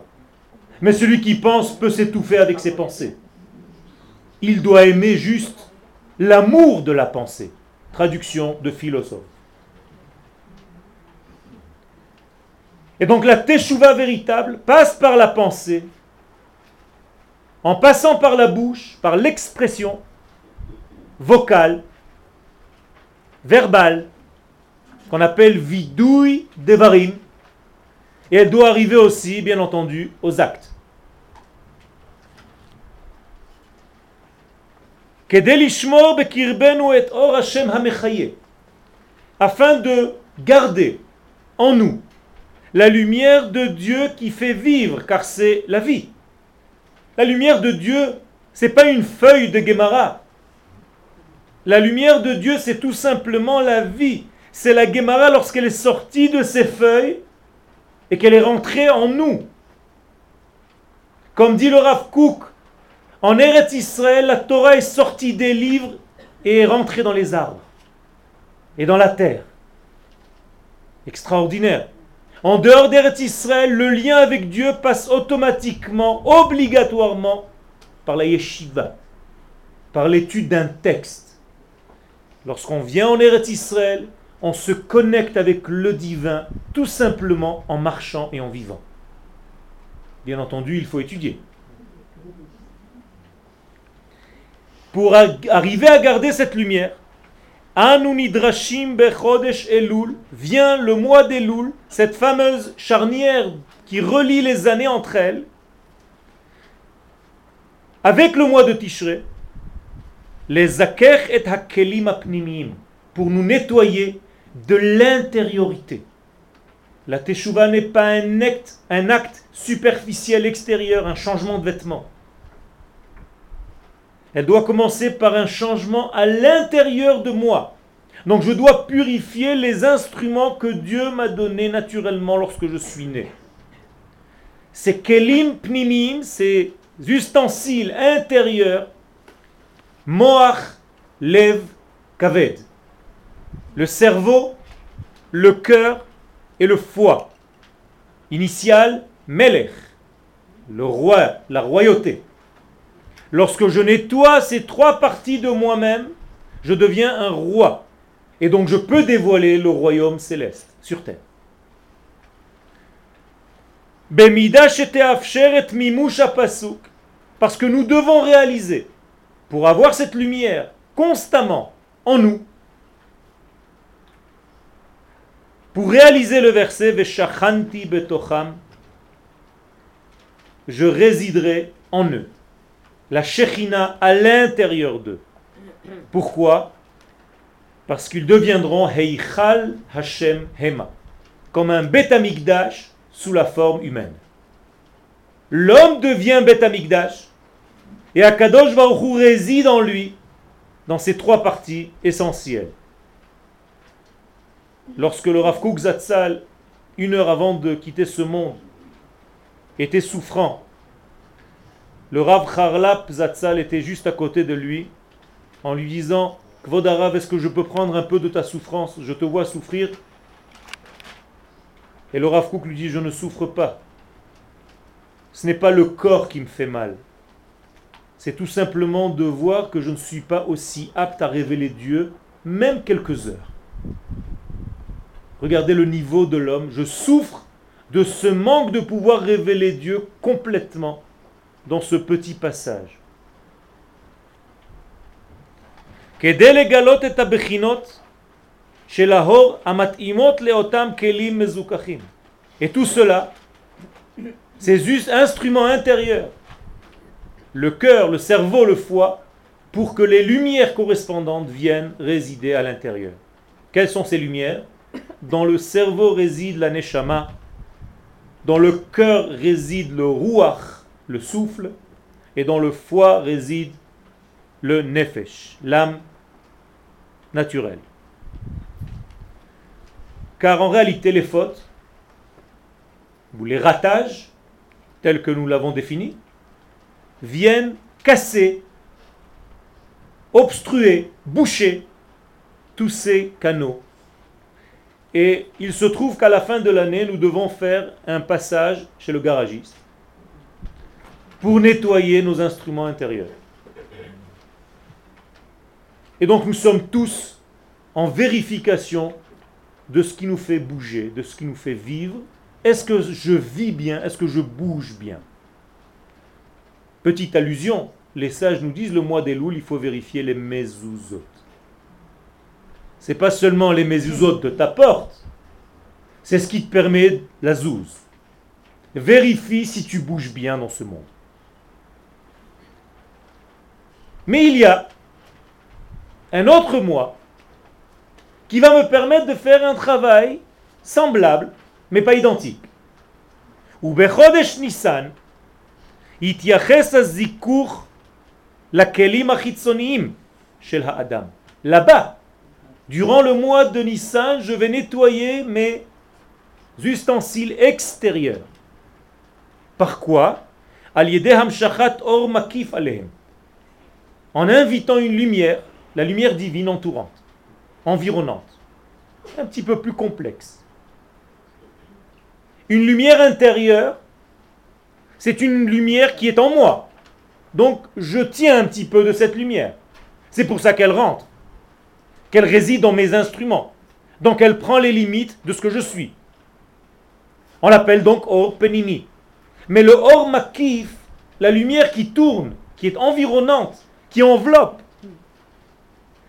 Mais celui qui pense peut s'étouffer avec ses pensées. Il doit aimer juste l'amour de la pensée. Traduction de philosophe. Et donc la teshuva véritable passe par la pensée, en passant par la bouche, par l'expression vocale, verbale, qu'on appelle vidouille devarim, et elle doit arriver aussi, bien entendu, aux actes. afin de garder en nous la lumière de Dieu qui fait vivre, car c'est la vie. La lumière de Dieu, c'est pas une feuille de Gemara. La lumière de Dieu, c'est tout simplement la vie. C'est la Gemara lorsqu'elle est sortie de ses feuilles et qu'elle est rentrée en nous. Comme dit le Rav Kook, en Eretz Israël, la Torah est sortie des livres et est rentrée dans les arbres et dans la terre. Extraordinaire. En dehors d'Eretz Israël, le lien avec Dieu passe automatiquement, obligatoirement, par la yeshiva, par l'étude d'un texte. Lorsqu'on vient en Eretz Israël, on se connecte avec le divin tout simplement en marchant et en vivant. Bien entendu, il faut étudier. Pour arriver à garder cette lumière, Anunidrashim bechodesh Elul, vient le mois d'Elul, cette fameuse charnière qui relie les années entre elles, avec le mois de Tishrei, les Zaker et Hakelim apnimim, pour nous nettoyer de l'intériorité. La Teshuvah n'est pas un acte, un acte superficiel extérieur, un changement de vêtements. Elle doit commencer par un changement à l'intérieur de moi. Donc je dois purifier les instruments que Dieu m'a donnés naturellement lorsque je suis né. Ces kelim pnimim, ces ustensiles intérieurs, moach, lev, kaved. Le cerveau, le cœur et le foie. Initial, melech, le roi, la royauté. Lorsque je nettoie ces trois parties de moi-même, je deviens un roi. Et donc je peux dévoiler le royaume céleste sur terre. Parce que nous devons réaliser, pour avoir cette lumière constamment en nous, pour réaliser le verset je résiderai en eux la Shechina à l'intérieur d'eux. Pourquoi? Parce qu'ils deviendront Heichal Hashem Hema, comme un Betamikdash sous la forme humaine. L'homme devient Betamikdash et Akadosh Baruch réside en lui dans ces trois parties essentielles. Lorsque le Rav Zatzal, une heure avant de quitter ce monde, était souffrant le Rav Charlap Zatzal était juste à côté de lui en lui disant Kvodarav, est-ce que je peux prendre un peu de ta souffrance? Je te vois souffrir. Et le Rav Kouk lui dit Je ne souffre pas. Ce n'est pas le corps qui me fait mal. c'est tout simplement de voir que je ne suis pas aussi apte à révéler Dieu, même quelques heures. Regardez le niveau de l'homme. Je souffre de ce manque de pouvoir révéler Dieu complètement dans ce petit passage. Et tout cela, ces instruments intérieurs, le cœur, le cerveau, le foie, pour que les lumières correspondantes viennent résider à l'intérieur. Quelles sont ces lumières? Dans le cerveau réside la neshama, dans le cœur réside le ruach, le souffle, et dans le foie réside le nefesh, l'âme naturelle. Car en réalité, les fautes, ou les ratages, tels que nous l'avons défini, viennent casser, obstruer, boucher tous ces canaux. Et il se trouve qu'à la fin de l'année, nous devons faire un passage chez le garagiste pour nettoyer nos instruments intérieurs. Et donc nous sommes tous en vérification de ce qui nous fait bouger, de ce qui nous fait vivre. Est-ce que je vis bien? Est-ce que je bouge bien? Petite allusion, les sages nous disent le mois des louls, il faut vérifier les mezuzot. C'est pas seulement les mezuzot de ta porte, c'est ce qui te permet la zouze. Vérifie si tu bouges bien dans ce monde. Mais il y a un autre moi qui va me permettre de faire un travail semblable, mais pas identique. Ou Nissan, Là-bas, durant le mois de Nissan, je vais nettoyer mes ustensiles extérieurs. Par quoi? En invitant une lumière, la lumière divine entourante, environnante, un petit peu plus complexe. Une lumière intérieure c'est une lumière qui est en moi. Donc je tiens un petit peu de cette lumière. C'est pour ça qu'elle rentre, qu'elle réside dans mes instruments. Donc elle prend les limites de ce que je suis. On l'appelle donc Or Penini. Mais le Or Makif, la lumière qui tourne, qui est environnante, qui enveloppe,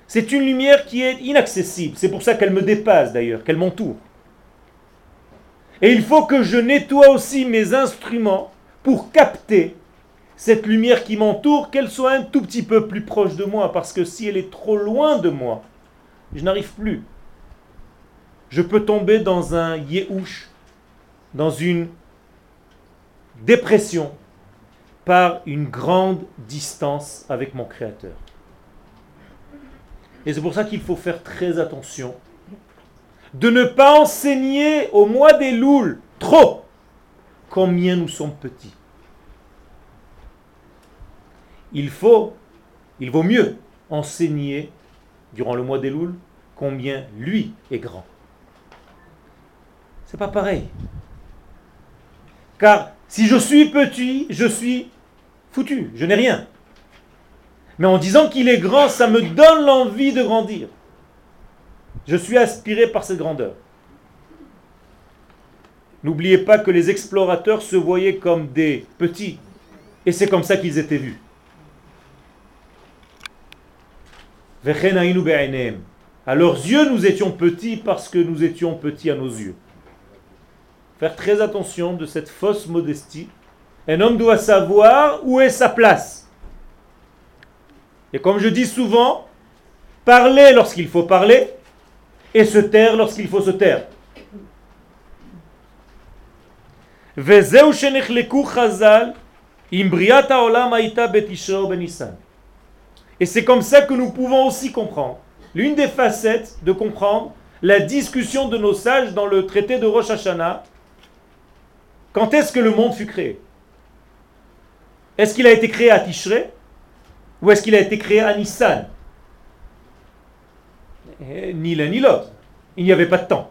c'est une lumière qui est inaccessible. C'est pour ça qu'elle me dépasse d'ailleurs, qu'elle m'entoure. Et il faut que je nettoie aussi mes instruments pour capter cette lumière qui m'entoure, qu'elle soit un tout petit peu plus proche de moi, parce que si elle est trop loin de moi, je n'arrive plus. Je peux tomber dans un yéhouch, dans une dépression, par une grande distance avec mon Créateur. Et c'est pour ça qu'il faut faire très attention de ne pas enseigner au mois des louls trop combien nous sommes petits. Il faut, il vaut mieux enseigner durant le mois des Louls combien lui est grand. C'est pas pareil. Car si je suis petit, je suis foutu, je n'ai rien. Mais en disant qu'il est grand, ça me donne l'envie de grandir. Je suis aspiré par cette grandeur. N'oubliez pas que les explorateurs se voyaient comme des petits. Et c'est comme ça qu'ils étaient vus. À leurs yeux, nous étions petits parce que nous étions petits à nos yeux. Faire très attention de cette fausse modestie. Un homme doit savoir où est sa place. Et comme je dis souvent, parler lorsqu'il faut parler et se taire lorsqu'il faut se taire. Et c'est comme ça que nous pouvons aussi comprendre. L'une des facettes de comprendre la discussion de nos sages dans le traité de Rosh Hashanah. Quand est-ce que le monde fut créé? Est-ce qu'il a été créé à Tishrei ou est-ce qu'il a été créé à Nissan? Eh, Ni l'un ni l'autre. Il n'y avait pas de temps.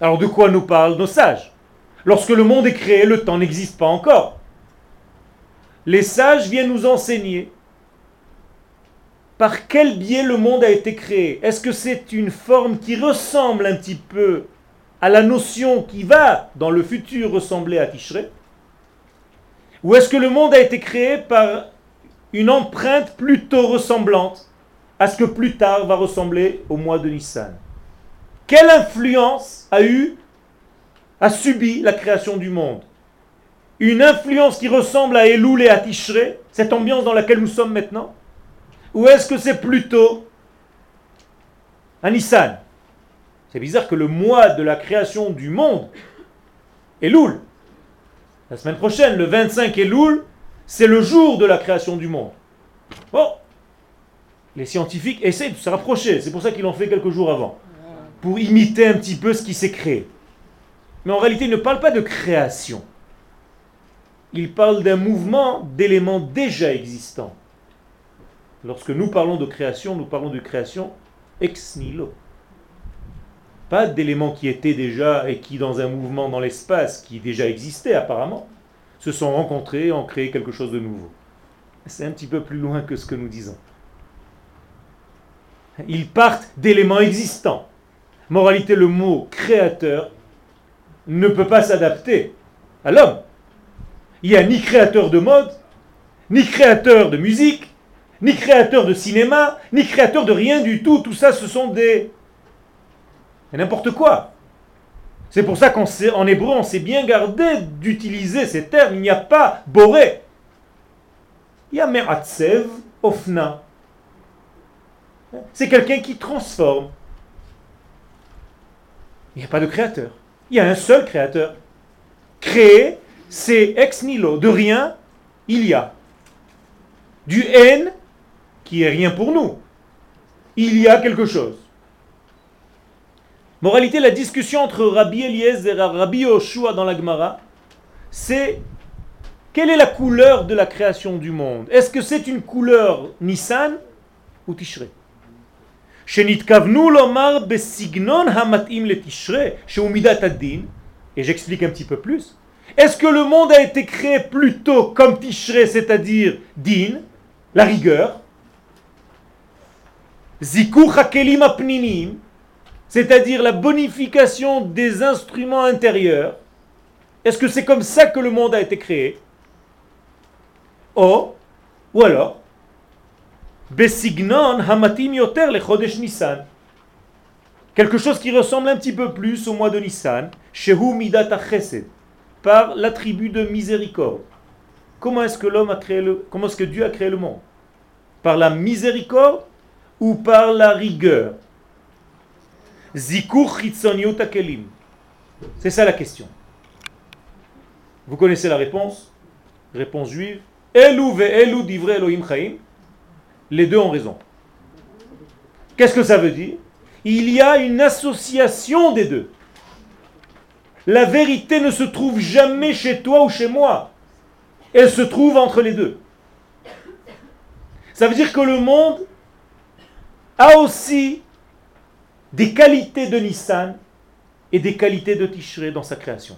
Alors de quoi nous parlent nos sages? Lorsque le monde est créé, le temps n'existe pas encore. les sages viennent nous enseigner par quel biais le monde a été créé. Est-ce que c'est une forme qui ressemble un petit peu à la notion qui va dans le futur ressembler à Tishrei Ou est-ce que le monde a été créé par une empreinte plutôt ressemblante à ce que plus tard va ressembler au mois de Nissan? Quelle influence a eu, a subi la création du monde? Une influence qui ressemble à Elul et à Tishrei, cette ambiance dans laquelle nous sommes maintenant? Ou est-ce que c'est plutôt un Nissan? C'est bizarre que le mois de la création du monde est Loul. La semaine prochaine, le 25 Loul, c'est le jour de la création du monde. Bon, les scientifiques essaient de se rapprocher, c'est pour ça qu'ils l'ont fait quelques jours avant, pour imiter un petit peu ce qui s'est créé. Mais en réalité, ils ne parlent pas de création. Ils parlent d'un mouvement d'éléments déjà existants. Lorsque nous parlons de création, nous parlons de création ex nihilo. Pas d'éléments qui étaient déjà et qui, dans un mouvement dans l'espace qui déjà existait apparemment, se sont rencontrés et ont créé quelque chose de nouveau. C'est un petit peu plus loin que ce que nous disons. Ils partent d'éléments existants. Moralité, le mot créateur ne peut pas s'adapter à l'homme. Il n'y a ni créateur de mode, ni créateur de musique, ni créateur de cinéma, ni créateur de rien du tout. Tout ça, ce sont des... n'importe quoi. C'est pour ça qu'en hébreu, on s'est bien gardé d'utiliser ces termes. Il n'y a pas boré. Il y a me'atsev, ofna. C'est quelqu'un qui transforme. Il n'y a pas de créateur. Il y a un seul créateur. Créer, c'est ex nihilo. De rien, il y a. Du N, qui est rien pour nous. Il y a quelque chose. Moralité, la discussion entre Rabbi Eliezer et Rabbi Yoshua dans la Gemara, c'est quelle est la couleur de la création du monde? Est-ce que c'est une couleur Nissan ou Tishrei? Et j'explique un petit peu plus. Est-ce que le monde a été créé plutôt comme Tishrei, c'est-à-dire din, la rigueur, c'est-à-dire la bonification des instruments intérieurs. Est-ce que c'est comme ça que le monde a été créé? Oh, ou alors, Besignon hamatim yoter le Nissan. Quelque chose qui ressemble un petit peu plus au mois de Nissan, par l'attribut de miséricorde. Comment est-ce que l'homme a créé le, comment est-ce que Dieu a créé le monde? Par la miséricorde ou par la rigueur? Zikur kelim. C'est ça la question. Vous connaissez la réponse? Réponse juive. Elou ve elou divre Elohim chaim. Les deux ont raison. Qu'est-ce que ça veut dire? Il y a une association des deux. La vérité ne se trouve jamais chez toi ou chez moi. Elle se trouve entre les deux. Ça veut dire que le monde a aussi des qualités de Nissan et des qualités de Tishrei dans sa création.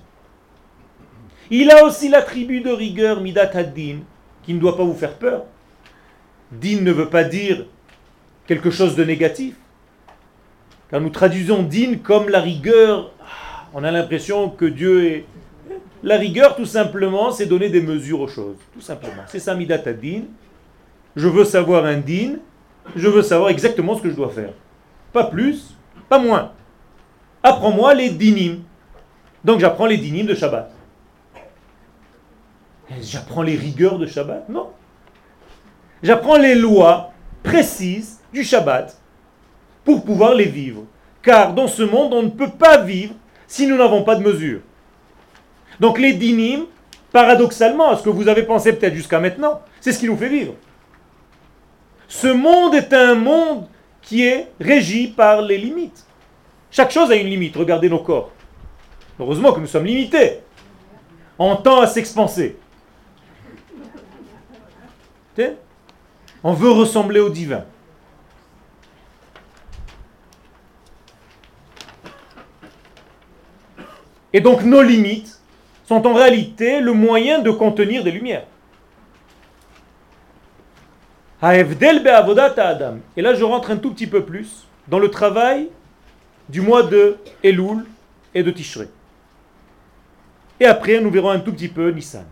Il a aussi l'attribut de rigueur Midat Din, qui ne doit pas vous faire peur. Din ne veut pas dire quelque chose de négatif. Quand nous traduisons Din comme la rigueur, ah, on a l'impression que Dieu est... La rigueur, tout simplement, c'est donner des mesures aux choses. Tout simplement. C'est ça Midat Din. Je veux savoir un Din, je veux savoir exactement ce que je dois faire. Pas plus, pas moins. Apprends-moi les dinim. Donc j'apprends les dinim de Shabbat. J'apprends les rigueurs de Shabbat? Non. J'apprends les lois précises du Shabbat pour pouvoir les vivre. Car dans ce monde, on ne peut pas vivre si nous n'avons pas de mesure. Donc les dinim, paradoxalement, à ce que vous avez pensé peut-être jusqu'à maintenant, c'est ce qui nous fait vivre. Ce monde est un monde qui est régi par les limites. Chaque chose a une limite. Regardez nos corps. Heureusement que nous sommes limités. On tend à s'expanser. On veut ressembler au divin. Et donc nos limites sont en réalité le moyen de contenir des lumières. Et là, je rentre un tout petit peu plus dans le travail du mois de Elul et de Tishrei. Et après, nous verrons un tout petit peu Nissan.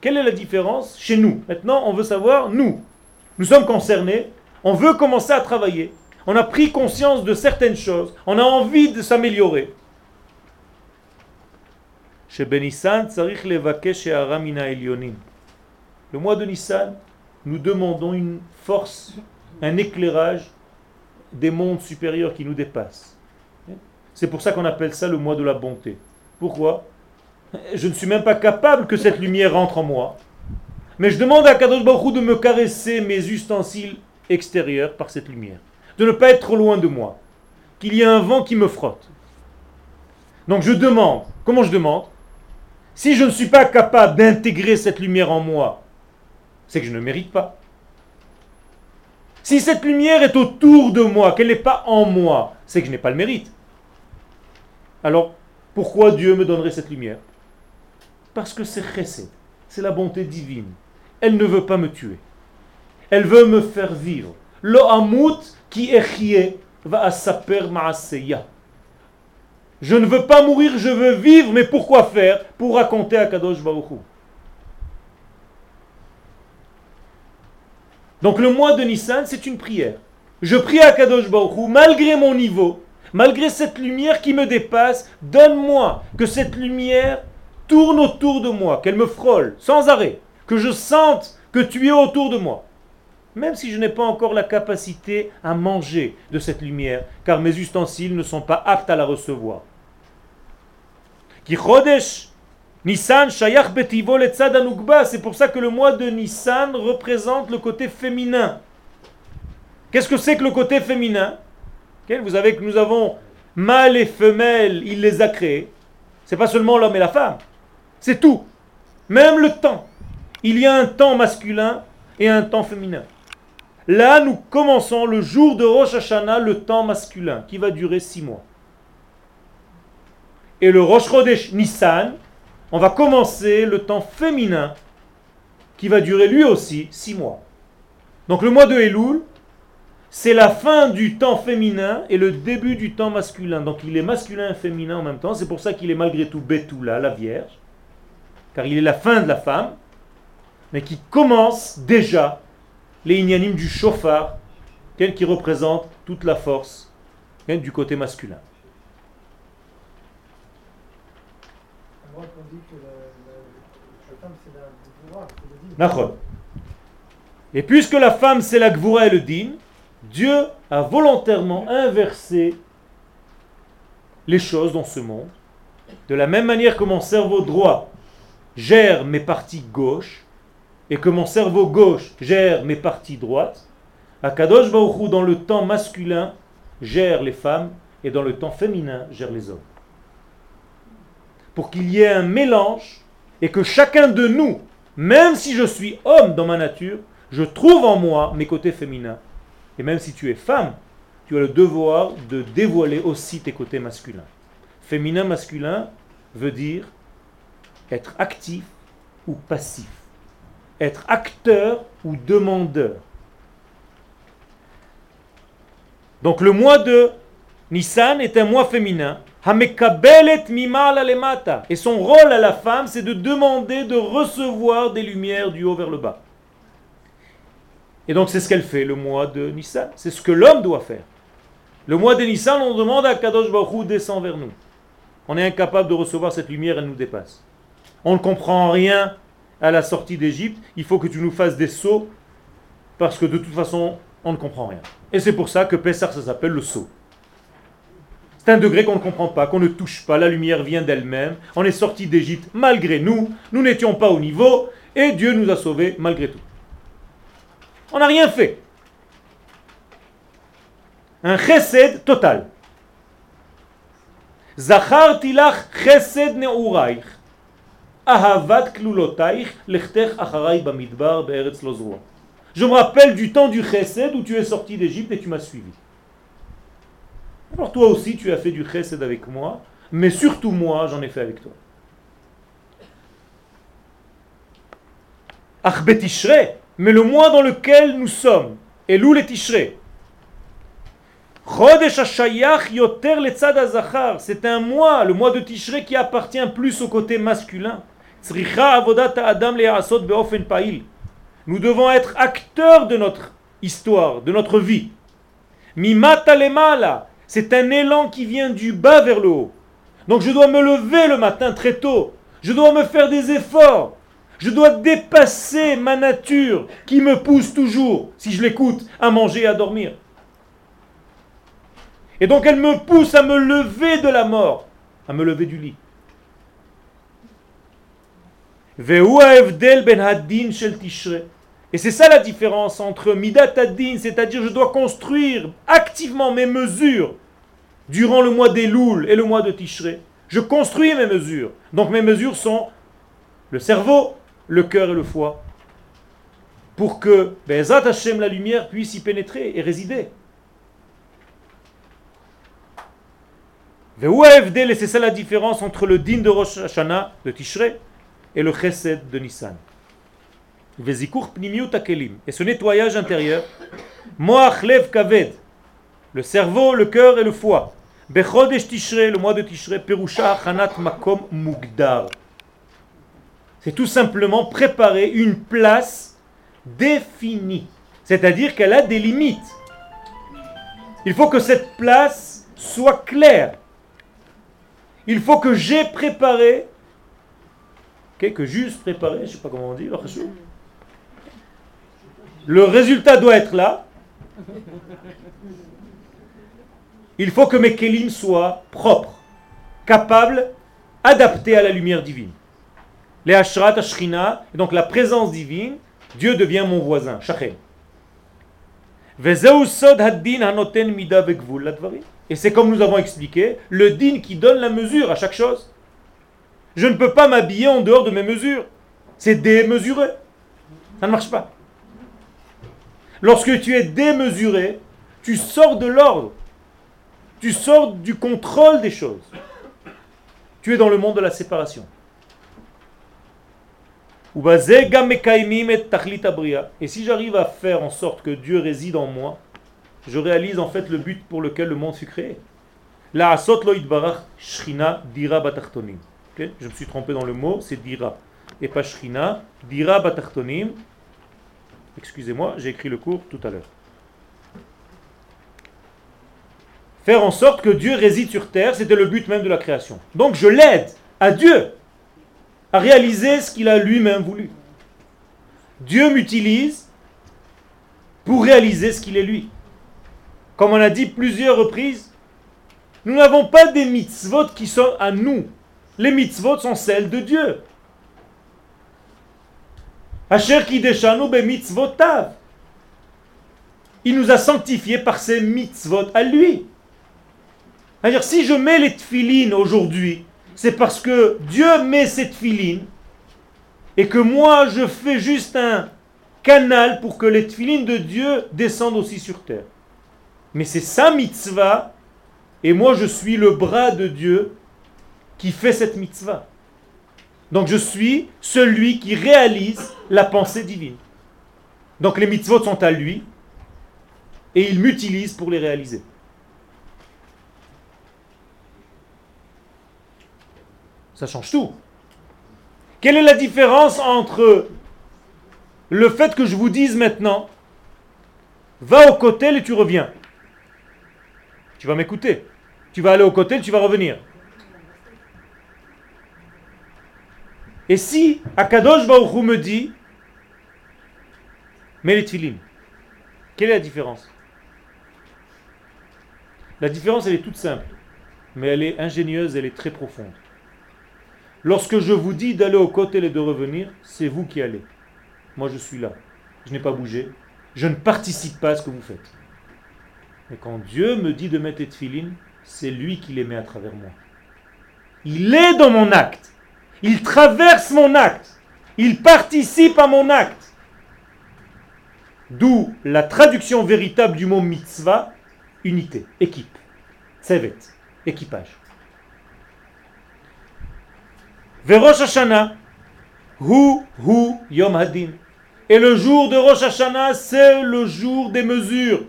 Quelle est la différence chez nous? Maintenant, on veut savoir, nous, nous sommes concernés, on veut commencer à travailler. On a pris conscience de certaines choses, on a envie de s'améliorer. Chez Benissan, le mois de Nissan, nous demandons une force, un éclairage des mondes supérieurs qui nous dépassent. C'est pour ça qu'on appelle ça le mois de la bonté. Pourquoi? Je ne suis même pas capable que cette lumière rentre en moi. Mais je demande à Kadosh Baruch de me caresser mes ustensiles extérieurs par cette lumière. De ne pas être trop loin de moi. Qu'il y ait un vent qui me frotte. Donc je demande. Comment je demande? Si je ne suis pas capable d'intégrer cette lumière en moi, c'est que je ne mérite pas. Si cette lumière est autour de moi, qu'elle n'est pas en moi, c'est que je n'ai pas le mérite. Alors, pourquoi Dieu me donnerait cette lumière? Parce que c'est chesed, c'est la bonté divine. Elle ne veut pas me tuer. Elle veut me faire vivre. Lo amut qui va à saper maaseya. Je ne veux pas mourir, je veux vivre, mais pourquoi faire? Pour raconter à Kadosh Baruch Donc le mois de Nissan, c'est une prière. Je prie à Kadosh Baruch malgré mon niveau, malgré cette lumière qui me dépasse, donne-moi que cette lumière tourne autour de moi, qu'elle me frôle sans arrêt, que je sente que tu es autour de moi. Même si je n'ai pas encore la capacité à manger de cette lumière, car mes ustensiles ne sont pas aptes à la recevoir. Qui Nissan Shayach Betivo C'est pour ça que le mois de Nissan représente le côté féminin. Qu'est-ce que c'est que le côté féminin? Vous savez que nous avons mâle et femelle, il les a créés. C'est pas seulement l'homme et la femme. C'est tout. Même le temps. Il y a un temps masculin et un temps féminin. Là, nous commençons le jour de Rosh Hashanah, le temps masculin, qui va durer six mois. Et le Rosh Chodesh Nissan, on va commencer le temps féminin qui va durer lui aussi six mois. Donc le mois de Elul, c'est la fin du temps féminin et le début du temps masculin. Donc il est masculin et féminin en même temps. C'est pour ça qu'il est malgré tout Betula, la Vierge. Car il est la fin de la femme, mais qui commence déjà les ignanimes du chauffard, qui représente toute la force du côté masculin. Et puisque la femme c'est la gvoura et le din, Dieu a volontairement inversé les choses dans ce monde. De la même manière que mon cerveau droit gère mes parties gauches et que mon cerveau gauche gère mes parties droites, Akadosh Baruch dans le temps masculin gère les femmes et dans le temps féminin gère les hommes. Pour qu'il y ait un mélange et que chacun de nous même si je suis homme dans ma nature, je trouve en moi mes côtés féminins. Et même si tu es femme, tu as le devoir de dévoiler aussi tes côtés masculins. Féminin, masculin veut dire être actif ou passif. Être acteur ou demandeur. Donc le mois de Nissan est un mois féminin et son rôle à la femme, c'est de demander de recevoir des lumières du haut vers le bas. Et donc c'est ce qu'elle fait le mois de Nissan. C'est ce que l'homme doit faire. Le mois de Nissan, on demande à Kadosh Baruch descend vers nous. On est incapable de recevoir cette lumière, elle nous dépasse. On ne comprend rien à la sortie d'Égypte. Il faut que tu nous fasses des sauts parce que de toute façon, on ne comprend rien. Et c'est pour ça que Pessah, ça s'appelle le saut. C'est un degré qu'on ne comprend pas, qu'on ne touche pas. La lumière vient d'elle-même. On est sorti d'Égypte malgré nous. Nous n'étions pas au niveau. Et Dieu nous a sauvés malgré tout. On n'a rien fait. Un chesed total. Zachar tilach chesed ne'uraich. Be'eretz. Je me rappelle du temps du chesed où tu es sorti d'Égypte et tu m'as suivi. Alors toi aussi, tu as fait du chesed avec moi, mais surtout moi, j'en ai fait avec toi. Achbe mais le mois dans lequel nous sommes, et l'où les Tishrei. C'est un mois, le mois de Tishrei, qui appartient plus au côté masculin. Nous devons être acteurs de notre histoire, de notre vie. C'est un élan qui vient du bas vers le haut. Donc je dois me lever le matin très tôt. Je dois me faire des efforts. Je dois dépasser ma nature qui me pousse toujours, si je l'écoute, à manger et à dormir. Et donc elle me pousse à me lever de la mort, à me lever du lit. Et c'est ça la différence entre Midat c'est-à-dire je dois construire activement mes mesures durant le mois des Louls et le mois de Tishré. Je construis mes mesures. Donc mes mesures sont le cerveau, le cœur et le foie. Pour que Bezat Hashem, la lumière, puisse y pénétrer et résider. C'est ça la différence entre le din de Rosh Hashanah, de Tishré, et le chesed de Nissan. Et ce nettoyage intérieur, le cerveau, le cœur et le foie. Le mois de Tishré, Perusha Hanat Makom Mugdar. C'est tout simplement préparer une place définie. C'est-à-dire qu'elle a des limites. Il faut que cette place soit claire. Il faut que j'ai préparé, que juste préparé, je ne sais pas comment on dit, le résultat doit être là. Il faut que mes kelim soient propres, capables, adaptés à la lumière divine. Les ashrat ashrina, donc la présence divine, Dieu devient mon voisin, shachem. Et c'est comme nous avons expliqué, le din qui donne la mesure à chaque chose. Je ne peux pas m'habiller en dehors de mes mesures. C'est démesuré. Ça ne marche pas. Lorsque tu es démesuré, tu sors de l'ordre. Tu sors du contrôle des choses. Tu es dans le monde de la séparation. Et si j'arrive à faire en sorte que Dieu réside en moi, je réalise en fait le but pour lequel le monde fut créé. Je me suis trompé dans le mot, c'est dira. Et pas shrina, dira batartonim. Excusez-moi, j'ai écrit le cours tout à l'heure. Faire en sorte que Dieu réside sur terre, c'était le but même de la création. Donc je l'aide à Dieu à réaliser ce qu'il a lui-même voulu. Dieu m'utilise pour réaliser ce qu'il est lui. Comme on a dit plusieurs reprises, nous n'avons pas des mitzvot qui sont à nous. Les mitzvot sont celles de Dieu. Il nous a sanctifiés par ses mitzvot à lui. Si je mets les tfilines aujourd'hui, c'est parce que Dieu met cette filine et que moi je fais juste un canal pour que les tfilines de Dieu descendent aussi sur terre. Mais c'est sa mitzvah et moi je suis le bras de Dieu qui fait cette mitzvah. Donc je suis celui qui réalise la pensée divine. Donc les mitzvot sont à lui et il m'utilise pour les réaliser. Ça change tout. Quelle est la différence entre le fait que je vous dise maintenant, va au côté et tu reviens. Tu vas m'écouter. Tu vas aller au côté, tu vas revenir. Et si Akadosh Baruch me dit, mais les quelle est la différence? La différence, elle est toute simple, mais elle est ingénieuse, elle est très profonde. Lorsque je vous dis d'aller au côté et de revenir, c'est vous qui allez. Moi, je suis là. Je n'ai pas bougé. Je ne participe pas à ce que vous faites. Mais quand Dieu me dit de mettre les c'est lui qui les met à travers moi. Il est dans mon acte. Il traverse mon acte. Il participe à mon acte. D'où la traduction véritable du mot mitzvah, unité, équipe. Sevet, équipage. Verosh Hashanah, hu hu yom hadin. Et le jour de Rosh Hashanah, c'est le jour des mesures.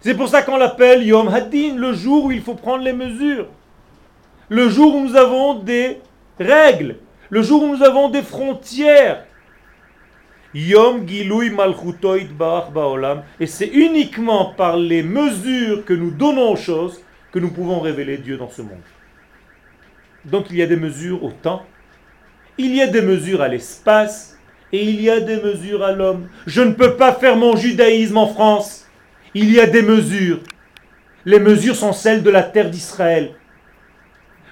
C'est pour ça qu'on l'appelle Yom Haddin, le jour où il faut prendre les mesures. Le jour où nous avons des règles. Le jour où nous avons des frontières. Yom Gilui Malchutoit Barach Baolam. Et c'est uniquement par les mesures que nous donnons aux choses que nous pouvons révéler Dieu dans ce monde. Donc il y a des mesures au temps, il y a des mesures à l'espace, et il y a des mesures à l'homme. Je ne peux pas faire mon judaïsme en France. Il y a des mesures. Les mesures sont celles de la terre d'Israël.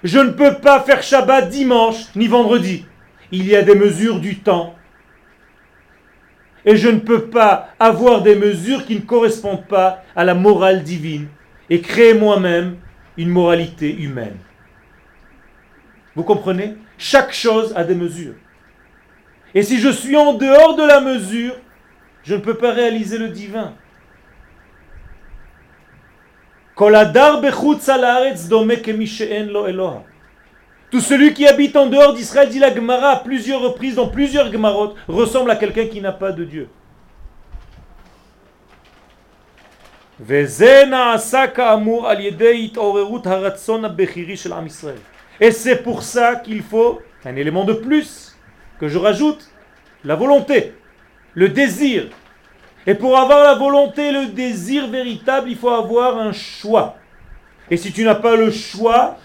Je ne peux pas faire Shabbat dimanche ni vendredi. Il y a des mesures du temps. Et je ne peux pas avoir des mesures qui ne correspondent pas à la morale divine et créer moi-même une moralité humaine. Vous comprenez? Chaque chose a des mesures. Et si je suis en dehors de la mesure, je ne peux pas réaliser le divin. Tout celui qui habite en dehors d'Israël, dit la Gemara à plusieurs reprises, dans plusieurs Gemarot, ressemble à quelqu'un qui n'a pas de Dieu. Et c'est pour ça qu'il faut un élément de plus que je rajoute, la volonté, le désir. Et pour avoir la volonté, le désir véritable, il faut avoir un choix. Et si tu n'as pas le choix,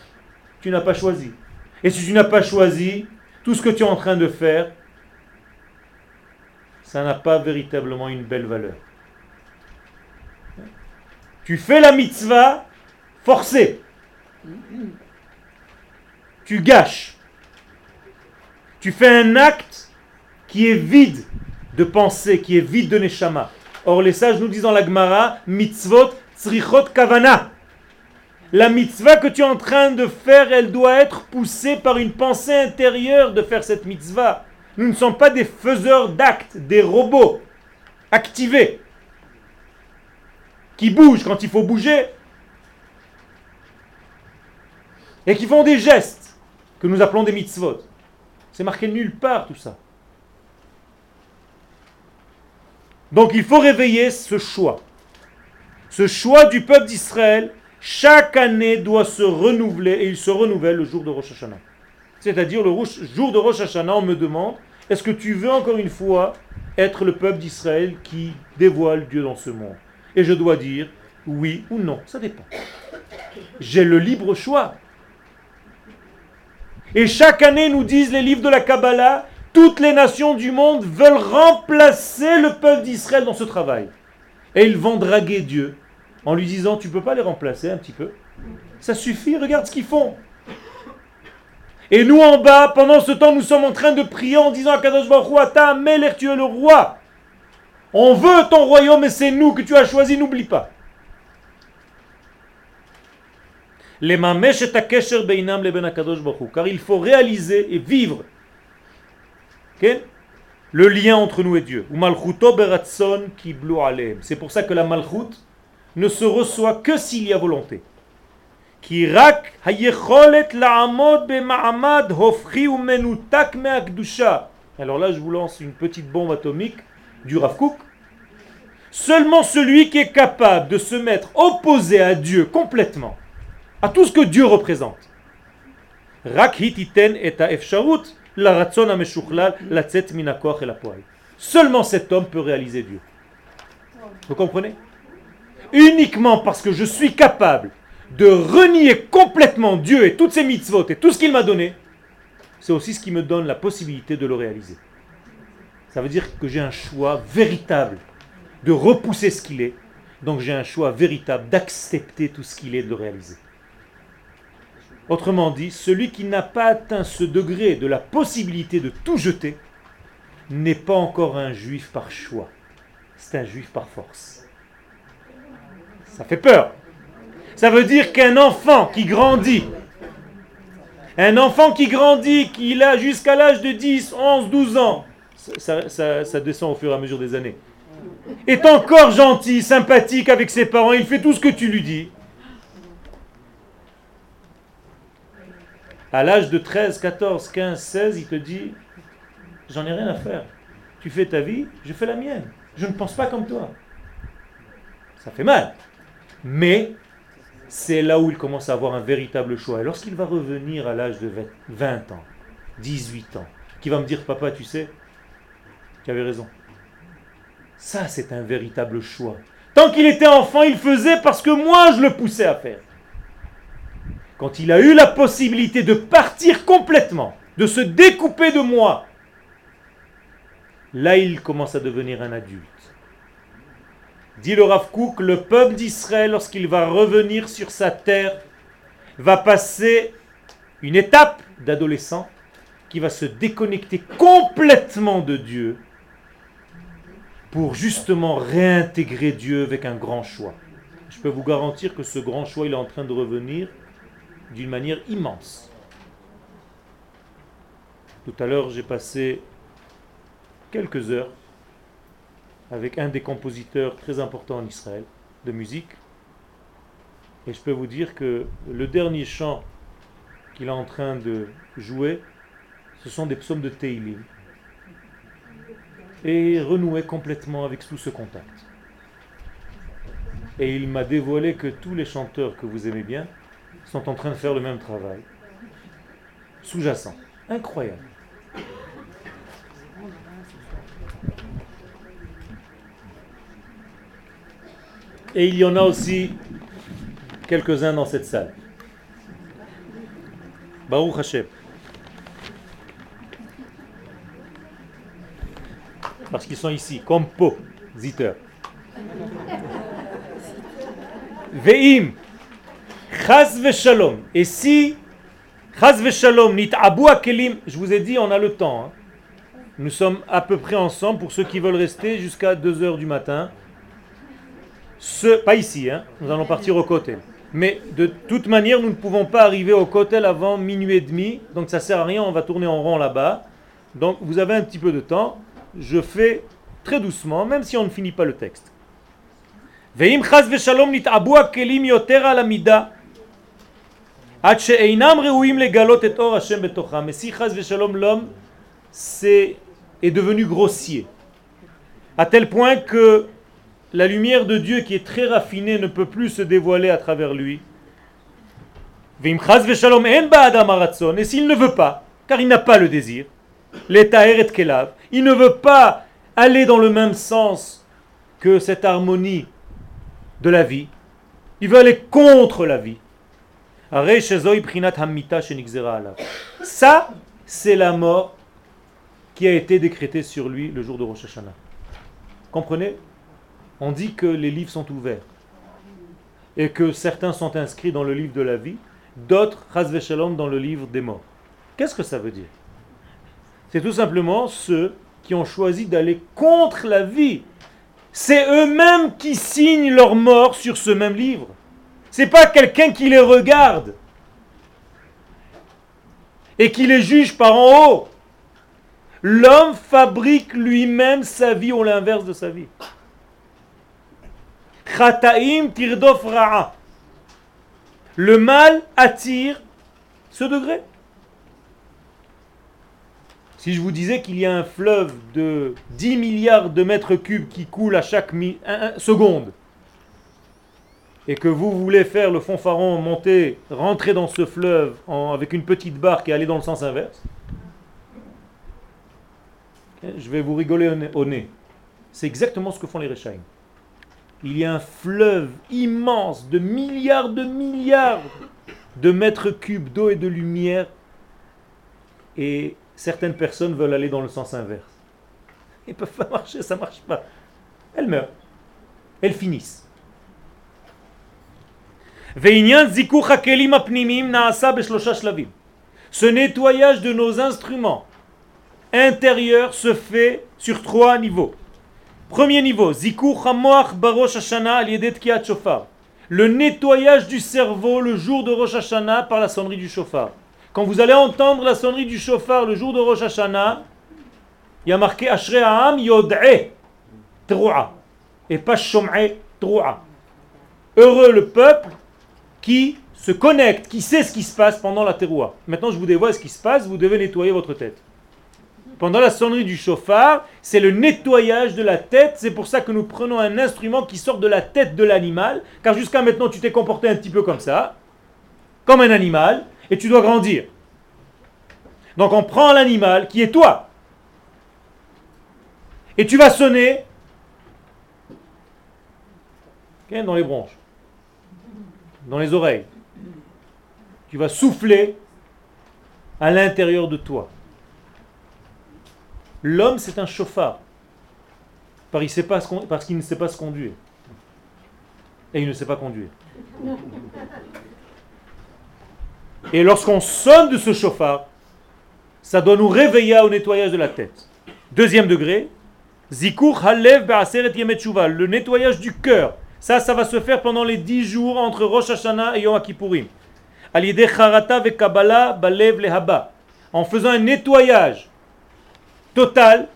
tu n'as pas choisi. Et si tu n'as pas choisi, tout ce que tu es en train de faire, ça n'a pas véritablement une belle valeur. Tu fais la mitzvah forcée. Tu gâches. Tu fais un acte qui est vide de pensée, qui est vide de neshama. Or, les sages nous disent dans la Gemara, mitzvot tzrichot kavana. La mitzvah que tu es en train de faire, elle doit être poussée par une pensée intérieure de faire cette mitzvah. Nous ne sommes pas des faiseurs d'actes, des robots activés qui bougent quand il faut bouger et qui font des gestes que nous appelons des mitzvot. C'est marqué nulle part tout ça. Donc il faut réveiller ce choix. Ce choix du peuple d'Israël, chaque année doit se renouveler et il se renouvelle le jour de Rosh Hashanah. C'est-à-dire le jour de Rosh Hashanah, on me demande, est-ce que tu veux encore une fois être le peuple d'Israël qui dévoile Dieu dans ce monde? Et je dois dire oui ou non, ça dépend. J'ai le libre choix. Et chaque année, nous disent les livres de la Kabbalah, toutes les nations du monde veulent remplacer le peuple d'Israël dans ce travail. Et ils vont draguer Dieu en lui disant, tu peux pas les remplacer un petit peu Ça suffit, regarde ce qu'ils font. Et nous en bas, pendant ce temps, nous sommes en train de prier en disant à Kadosh Baruch Ata, tu es le roi. On veut ton royaume et c'est nous que tu as choisi, n'oublie pas. Car il faut réaliser et vivre le lien entre nous et Dieu. C'est pour ça que la malchut ne se reçoit que s'il y a volonté. Alors là, je vous lance une petite bombe atomique du Rav Seulement celui qui est capable de se mettre opposé à Dieu complètement, à tout ce que Dieu représente. Seulement cet homme peut réaliser Dieu. Vous comprenez? Uniquement parce que je suis capable de renier complètement Dieu et toutes ses mitzvot et tout ce qu'il m'a donné, c'est aussi ce qui me donne la possibilité de le réaliser. Ça veut dire que j'ai un choix véritable de repousser ce qu'il est. Donc j'ai un choix véritable d'accepter tout ce qu'il est de le réaliser. Autrement dit, celui qui n'a pas atteint ce degré de la possibilité de tout jeter n'est pas encore un juif par choix. C'est un juif par force. Ça fait peur. Ça veut dire qu'un enfant qui grandit, un enfant qui grandit, qu'il a jusqu'à l'âge de 10, 11, 12 ans, ça, ça, descend au fur et à mesure des années, est encore gentil, sympathique avec ses parents, il fait tout ce que tu lui dis, à l'âge de 13, 14, 15, 16, il te dit, j'en ai rien à faire. tu fais ta vie, je fais la mienne. Je ne pense pas comme toi. Ça fait mal. Mais c'est là où il commence à avoir un véritable choix. Et lorsqu'il va revenir à l'âge de 20 ans, 18 ans, qui va me dire, papa, tu sais, tu avais raison. Ça, c'est un véritable choix. Tant qu'il était enfant, il faisait parce que moi, je le poussais à faire. Quand il a eu la possibilité de partir complètement, de se découper de moi, là, il commence à devenir un adulte. Dit le Rav Kook, le peuple d'Israël, lorsqu'il va revenir sur sa terre, va passer une étape d'adolescent qui va se déconnecter complètement de Dieu pour justement réintégrer Dieu avec un grand choix. Je peux vous garantir que ce grand choix, il est en train de revenir d'une manière immense. Tout à l'heure, j'ai passé quelques heures avec un des compositeurs très importants en Israël de musique. Et je peux vous dire que le dernier chant qu'il est en train de jouer, ce sont des psaumes de Teilim et renouer complètement avec tout ce contact. Et il m'a dévoilé que tous les chanteurs que vous aimez bien sont en train de faire le même travail, sous-jacent. Incroyable. Et il y en a aussi quelques-uns dans cette salle. Baruch Hashem. parce qu'ils sont ici, compositeurs. Ve'im, chaz. Et si, chaz shalom, nit abu kelim, je vous ai dit, on a le temps. Hein. Nous sommes à peu près ensemble pour ceux qui veulent rester jusqu'à 2h du matin. Ce, pas ici, hein, nous allons partir au côté. Mais de toute manière, nous ne pouvons pas arriver au cotel avant minuit et demi. Donc ça sert à rien, on va tourner en rond là-bas. Donc vous avez un petit peu de temps je fais très doucement, même si on ne finit pas le texte. Mais si l'homme est devenu grossier, à tel point que la lumière de Dieu qui est très raffinée ne peut plus se dévoiler à travers lui. Et s'il ne veut pas, car il n'a pas le désir, il ne veut pas aller dans le même sens que cette harmonie de la vie. Il veut aller contre la vie. Ça, c'est la mort qui a été décrétée sur lui le jour de Rosh Hashanah. Comprenez? On dit que les livres sont ouverts et que certains sont inscrits dans le livre de la vie, d'autres, dans le livre des morts. Qu'est-ce que ça veut dire? C'est tout simplement ceux qui ont choisi d'aller contre la vie. C'est eux-mêmes qui signent leur mort sur ce même livre. C'est pas quelqu'un qui les regarde et qui les juge par en haut. L'homme fabrique lui-même sa vie ou l'inverse de sa vie. Le mal attire ce degré. Si je vous disais qu'il y a un fleuve de 10 milliards de mètres cubes qui coule à chaque seconde, et que vous voulez faire le fond monter, rentrer dans ce fleuve avec une petite barque et aller dans le sens inverse, je vais vous rigoler au nez. C'est exactement ce que font les Rechaim. Il y a un fleuve immense de milliards de milliards de mètres cubes d'eau et de lumière. Et certaines personnes veulent aller dans le sens inverse. Ils ne peuvent pas marcher, ça ne marche pas. Elles meurent. Elles finissent. Ce nettoyage de nos instruments intérieurs se fait sur trois niveaux. Premier niveau, Le nettoyage du cerveau le jour de Rosh Hashanah par la sonnerie du chauffard. Quand vous allez entendre la sonnerie du chauffard le jour de Rosh Hashanah, il y a marqué Ashrei Ha'am Yod'e et pas Shom'e. Heureux le peuple qui se connecte, qui sait ce qui se passe pendant la teroua. Maintenant, je vous dévoile ce qui se passe, vous devez nettoyer votre tête. pendant la sonnerie du chauffard, c'est le nettoyage de la tête. C'est pour ça que nous prenons un instrument qui sort de la tête de l'animal, car jusqu'à maintenant tu t'es comporté un petit peu comme ça, comme un animal, et tu dois grandir. Donc on prend l'animal qui est toi, et tu vas sonner dans les bronches, dans les oreilles. Tu vas souffler à l'intérieur de toi. L'homme, c'est un chauffard. Parce qu'il ne sait pas se conduire. Et il ne sait pas conduire. Et lorsqu'on sonne de ce chauffard, ça doit nous réveiller au nettoyage de la tête. Deuxième degré, Zikur Halev le nettoyage du cœur. Ça, ça va se faire pendant les dix jours entre Rosh Hashanah et Yom Kippourim. En faisant un nettoyage total,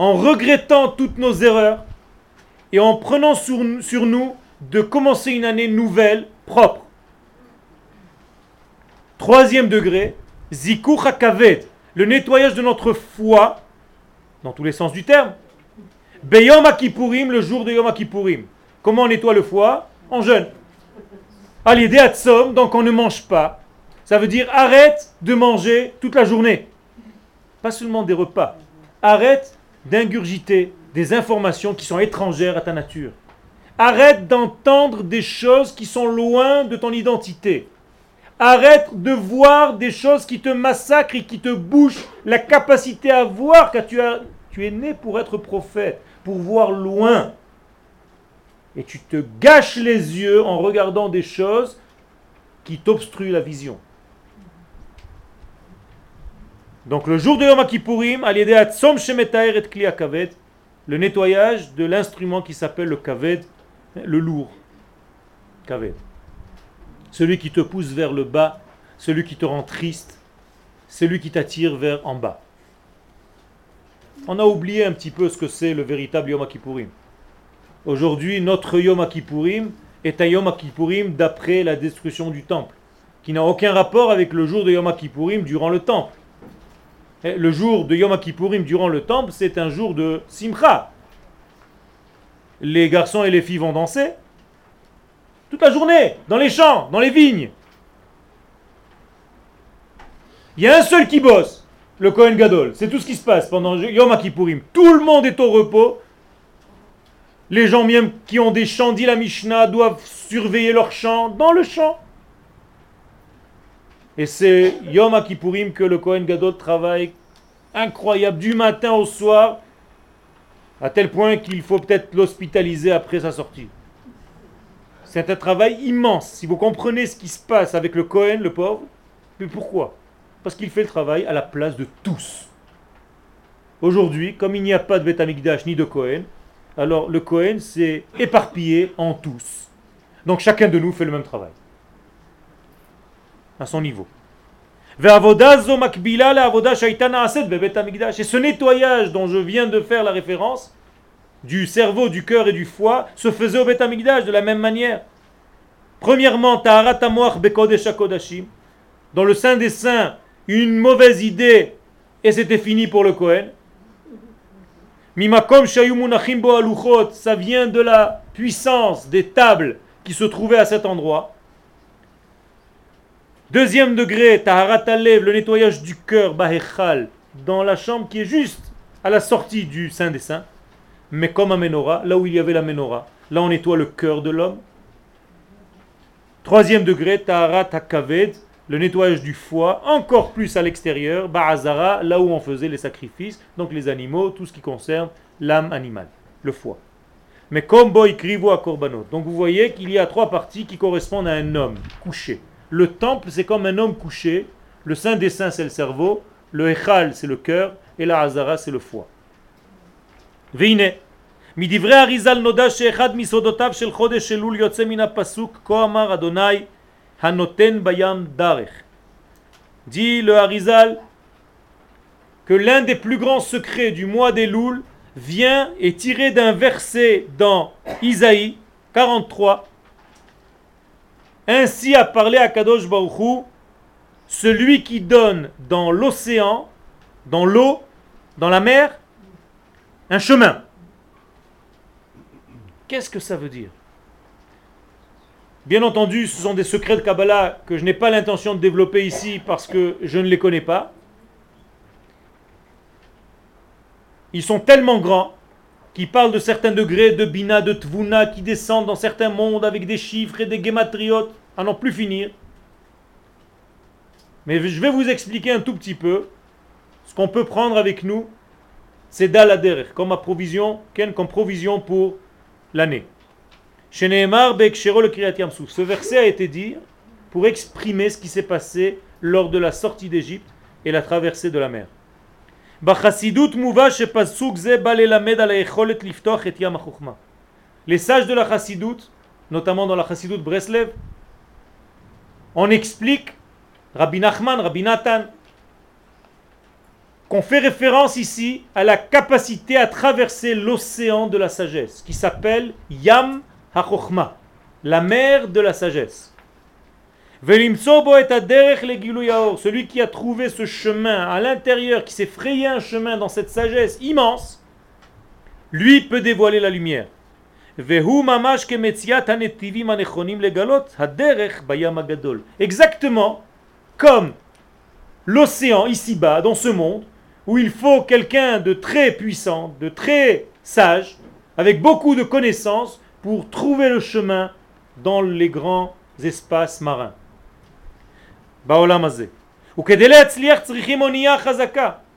en regrettant toutes nos erreurs et en prenant sur, nous de commencer une année nouvelle, propre. Troisième degré, Zikur HaKaved, le nettoyage de notre foi, dans tous les sens du terme, Beyom Kippourim, le jour de Yom Kippourim. Comment on nettoie le foie? En jeûne. Alidé Atsom, donc on ne mange pas. Ça veut dire arrête de manger toute la journée. Pas seulement des repas. Arrête d'ingurgiter des informations qui sont étrangères à ta nature. Arrête d'entendre des choses qui sont loin de ton identité. Arrête de voir des choses qui te massacrent et qui te bouchent la capacité à voir car tu, as, tu es né pour être prophète pour voir loin. Et tu te gâches les yeux en regardant des choses qui t'obstruent la vision. Donc le jour de Yom Kippourim, et le nettoyage de l'instrument qui s'appelle le kaved, le lourd. Kaved. Celui qui te pousse vers le bas, celui qui te rend triste, celui qui t'attire vers en bas on a oublié un petit peu ce que c'est le véritable Yom Kippourim. Aujourd'hui, notre Yom Kippourim est un Yom Kippourim d'après la destruction du temple, qui n'a aucun rapport avec le jour de Yom Kippourim durant le temple. Le jour de Yom Kippourim durant le temple, c'est un jour de Simcha. Les garçons et les filles vont danser toute la journée, dans les champs, dans les vignes. Il y a un seul qui bosse, le Kohen Gadol. C'est tout ce qui se passe pendant Yom Kippourim. Tout le monde est au repos. Les gens même qui ont des champs, dit la Mishnah, doivent surveiller leurs champs dans le champ. Et c'est Yom Kippourim que le Kohen Gadol travaille incroyable du matin au soir, à tel point qu'il faut peut-être l'hospitaliser après sa sortie. C'est un travail immense. Si vous comprenez ce qui se passe avec le Kohen, le pauvre, mais pourquoi? Parce qu'il fait le travail à la place de tous. Aujourd'hui, comme il n'y a pas de Beth ni de Cohen, alors le Cohen s'est éparpillé en tous. Donc chacun de nous fait le même travail. À son niveau. Et ce nettoyage dont je viens de faire la référence, du cerveau, du cœur et du foie, se faisait au Beth de la même manière. Premièrement, dans le sein des saints, une mauvaise idée et c'était fini pour le Kohen. Mimakom aluchot, ça vient de la puissance des tables qui se trouvaient à cet endroit. Deuxième degré, taharat le nettoyage du cœur, bahechal, dans la chambre qui est juste à la sortie du Saint des Saints. Mais comme à Menorah, là où il y avait la Menorah, là on nettoie le cœur de l'homme. Troisième degré, taharat hakaved, le nettoyage du foie, encore plus à l'extérieur, Ba'azara, là où on faisait les sacrifices, donc les animaux, tout ce qui concerne l'âme animale, le foie. Mais comme boy krivo à korbanot. Donc vous voyez qu'il y a trois parties qui correspondent à un homme couché. Le temple, c'est comme un homme couché. Le saint des saints, c'est le cerveau. Le echal, c'est le cœur. Et la hazara, c'est le foie. Veine. מדברי arizal נודע שאחד מסודותיו של חודש אלול יוצא מן הפסוק כה אמר אדוני Hanoten Bayam Darech. Dit le Harizal que l'un des plus grands secrets du mois des Louls vient et tiré d'un verset dans Isaïe 43. Ainsi a parlé à Kadosh Baruchou, celui qui donne dans l'océan dans l'eau, dans la mer, un chemin. Qu'est-ce que ça veut dire? Bien entendu, ce sont des secrets de Kabbalah que je n'ai pas l'intention de développer ici parce que je ne les connais pas. Ils sont tellement grands qu'ils parlent de certains degrés de Bina, de Tvuna, qui descendent dans certains mondes avec des chiffres et des gematriotes à n'en plus finir. Mais je vais vous expliquer un tout petit peu ce qu'on peut prendre avec nous. C'est Dalader, comme comme provision pour l'année. Ce verset a été dit pour exprimer ce qui s'est passé lors de la sortie d'Égypte et la traversée de la mer. Les sages de la chassidoute, notamment dans la chassidoute Breslev, on explique, Rabbi Nachman, Rabbi Nathan, qu'on fait référence ici à la capacité à traverser l'océan de la sagesse, qui s'appelle Yam La mer de la sagesse. Celui qui a trouvé ce chemin à l'intérieur, qui s'est frayé un chemin dans cette sagesse immense, lui peut dévoiler la lumière. Exactement comme l'océan ici-bas, dans ce monde, où il faut quelqu'un de très puissant, de très sage, avec beaucoup de connaissances, pour trouver le chemin dans les grands espaces marins.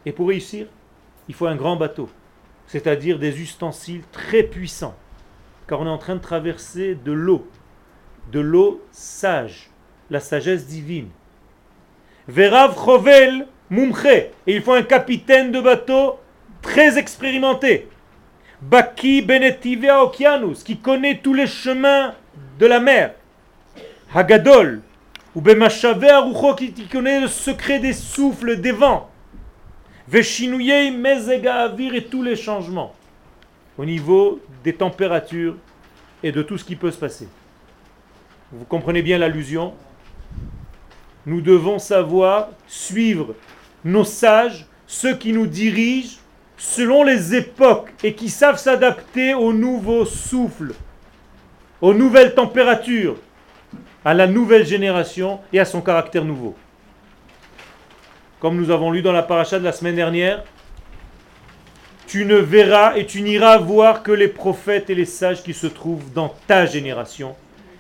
Et pour réussir, il faut un grand bateau, c'est-à-dire des ustensiles très puissants, car on est en train de traverser de l'eau, de l'eau sage, la sagesse divine. Verav Chovel Mumche, et il faut un capitaine de bateau très expérimenté. Baki Benetivea Okianus, qui connaît tous les chemins de la mer. Hagadol, ou Bemashave Arucho, qui connaît le secret des souffles, des vents. Veshinouye Mezega Avir et tous les changements au niveau des températures et de tout ce qui peut se passer. Vous comprenez bien l'allusion? Nous devons savoir suivre nos sages, ceux qui nous dirigent selon les époques et qui savent s'adapter aux nouveaux souffles, aux nouvelles températures, à la nouvelle génération et à son caractère nouveau. Comme nous avons lu dans la paracha de la semaine dernière, tu ne verras et tu n'iras voir que les prophètes et les sages qui se trouvent dans ta génération.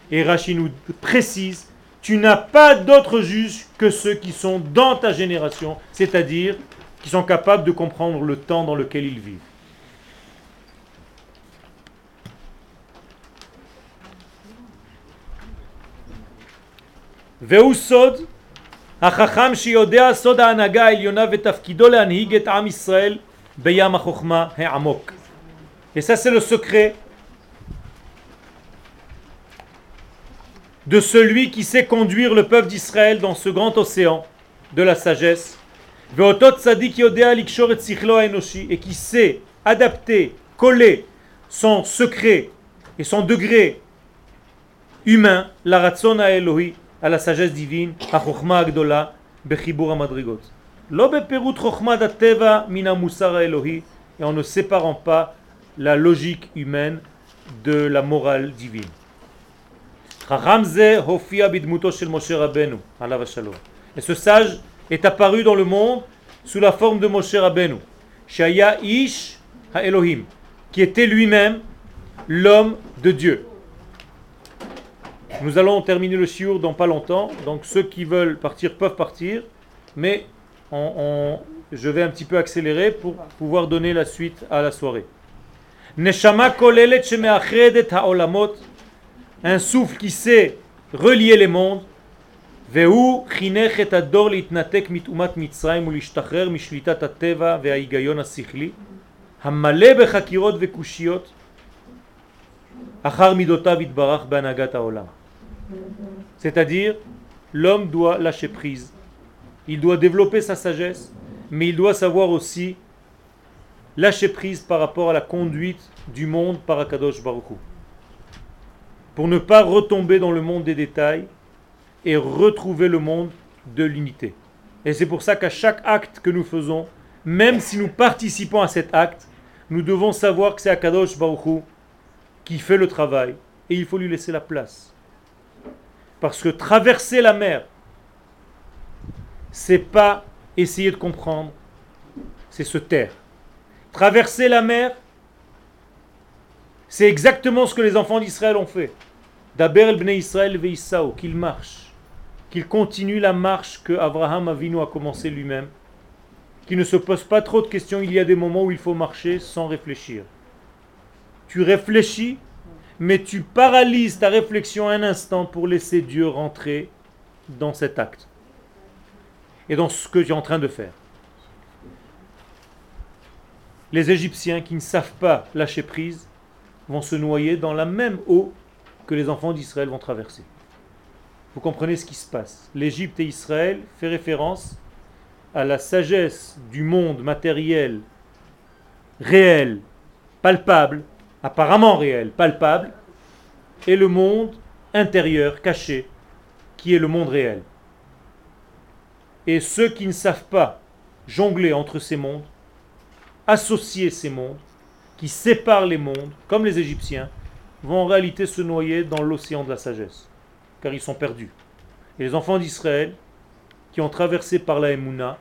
Et Rachid nous précise, tu n'as pas d'autres juges que ceux qui sont dans ta génération, c'est-à-dire qui sont capables de comprendre le temps dans lequel ils vivent. והוא סוד החכם שיודע סוד ההנהגה העליונה ותפקידו להנהיג את עם ישראל בים החוכמה העמוק. Et ça c'est le secret de celui qui sait conduire le peuple d'Israël dans ce grand océan de la sagesse et qui sait adapter, coller son secret et son degré humain, la ratzona Elohi, à la sagesse divine, à Chochma Agdola, Bechibur Amadrigot. L'obeperut Chochma Dateva Mina Musara Elohi, et en ne séparant pas la logique humaine de la morale divine. Et ce sage est apparu dans le monde sous la forme de Moshe Rabbeinu, Shaya Ish Ha-Elohim, qui était lui-même l'homme de Dieu. Nous allons terminer le shiur dans pas longtemps, donc ceux qui veulent partir peuvent partir, mais je vais un petit peu accélérer pour pouvoir donner la suite à la soirée. Neshama un souffle qui sait relier les mondes, והוא חינך את הדור להתנתק מטומאת מצרים ולהשתחרר משליטת הטבע וההיגיון השכלי, המלא בחקירות וקושיות, אחר מידותיו יתברך בהנהגת העולם. C'est-à-dire, l'homme doit lâcher prise. Il doit développer sa sagesse, mais il doit savoir aussi lâcher prise par rapport à la conduite du monde par Akadosh Baruch Pour ne pas retomber dans le monde des détails, et retrouver le monde de l'unité. Et c'est pour ça qu'à chaque acte que nous faisons, même si nous participons à cet acte, nous devons savoir que c'est Akadosh Baruch qui fait le travail et il faut lui laisser la place. Parce que traverser la mer, c'est pas essayer de comprendre, c'est se taire. Traverser la mer, c'est exactement ce que les enfants d'Israël ont fait. D'Aber el Bnei Israël veissao, qu'ils marchent, qu'ils continuent la marche que Abraham Avinu a commencé lui-même, qu'ils ne se posent pas trop de questions. Il y a des moments où il faut marcher sans réfléchir. Tu réfléchis, mais tu paralyses ta réflexion un instant pour laisser Dieu rentrer dans cet acte et dans ce que tu es en train de faire. Les Égyptiens qui ne savent pas lâcher prise vont se noyer dans la même eau que les enfants d'Israël vont traverser. Vous comprenez ce qui se passe. L'Égypte et Israël fait référence à la sagesse du monde matériel, réel, palpable, apparemment réel, palpable, et le monde intérieur, caché, qui est le monde réel. Et ceux qui ne savent pas jongler entre ces mondes, associer ces mondes, qui séparent les mondes, comme les Égyptiens, vont en réalité se noyer dans l'océan de la sagesse, car ils sont perdus. Et les enfants d'Israël, qui ont traversé par la Emouna,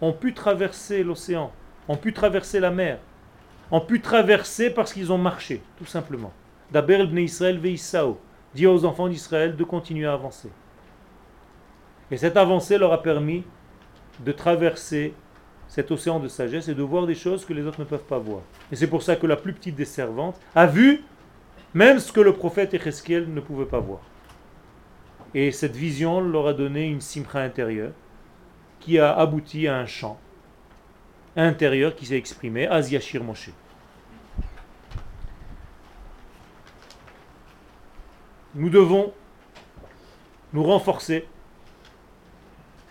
ont pu traverser l'océan, ont pu traverser la mer, ont pu traverser parce qu'ils ont marché, tout simplement. D'Aber el Israël veissao, dit aux enfants d'Israël de continuer à avancer. Et cette avancée leur a permis de traverser cet océan de sagesse et de voir des choses que les autres ne peuvent pas voir. Et c'est pour ça que la plus petite des servantes a vu même ce que le prophète Ezekiel ne pouvait pas voir. Et cette vision leur a donné une simcha intérieure qui a abouti à un chant intérieur qui s'est exprimé, Aziashir Moshe. Nous devons nous renforcer.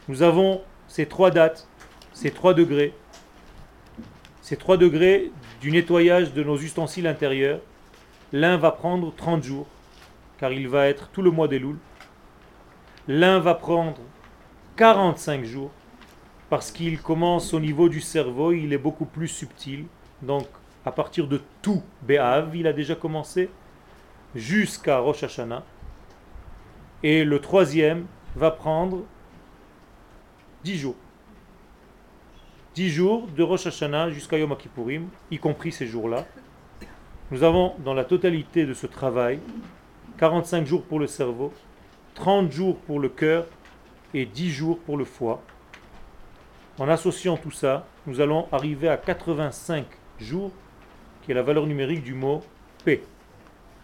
Nous avons ces trois dates, ces trois degrés, ces trois degrés du nettoyage de nos ustensiles intérieurs. L'un va prendre 30 jours, car il va être tout le mois des louls. L'un va prendre 45 jours, parce qu'il commence au niveau du cerveau, il est beaucoup plus subtil. Donc, à partir de tout Béav, il a déjà commencé, jusqu'à Rosh Hashanah. Et le troisième va prendre 10 jours. 10 jours de Rosh Hashanah jusqu'à Yom Kippourim, y compris ces jours-là. Nous avons dans la totalité de ce travail 45 jours pour le cerveau, 30 jours pour le cœur et 10 jours pour le foie. En associant tout ça, nous allons arriver à 85 jours, qui est la valeur numérique du mot P,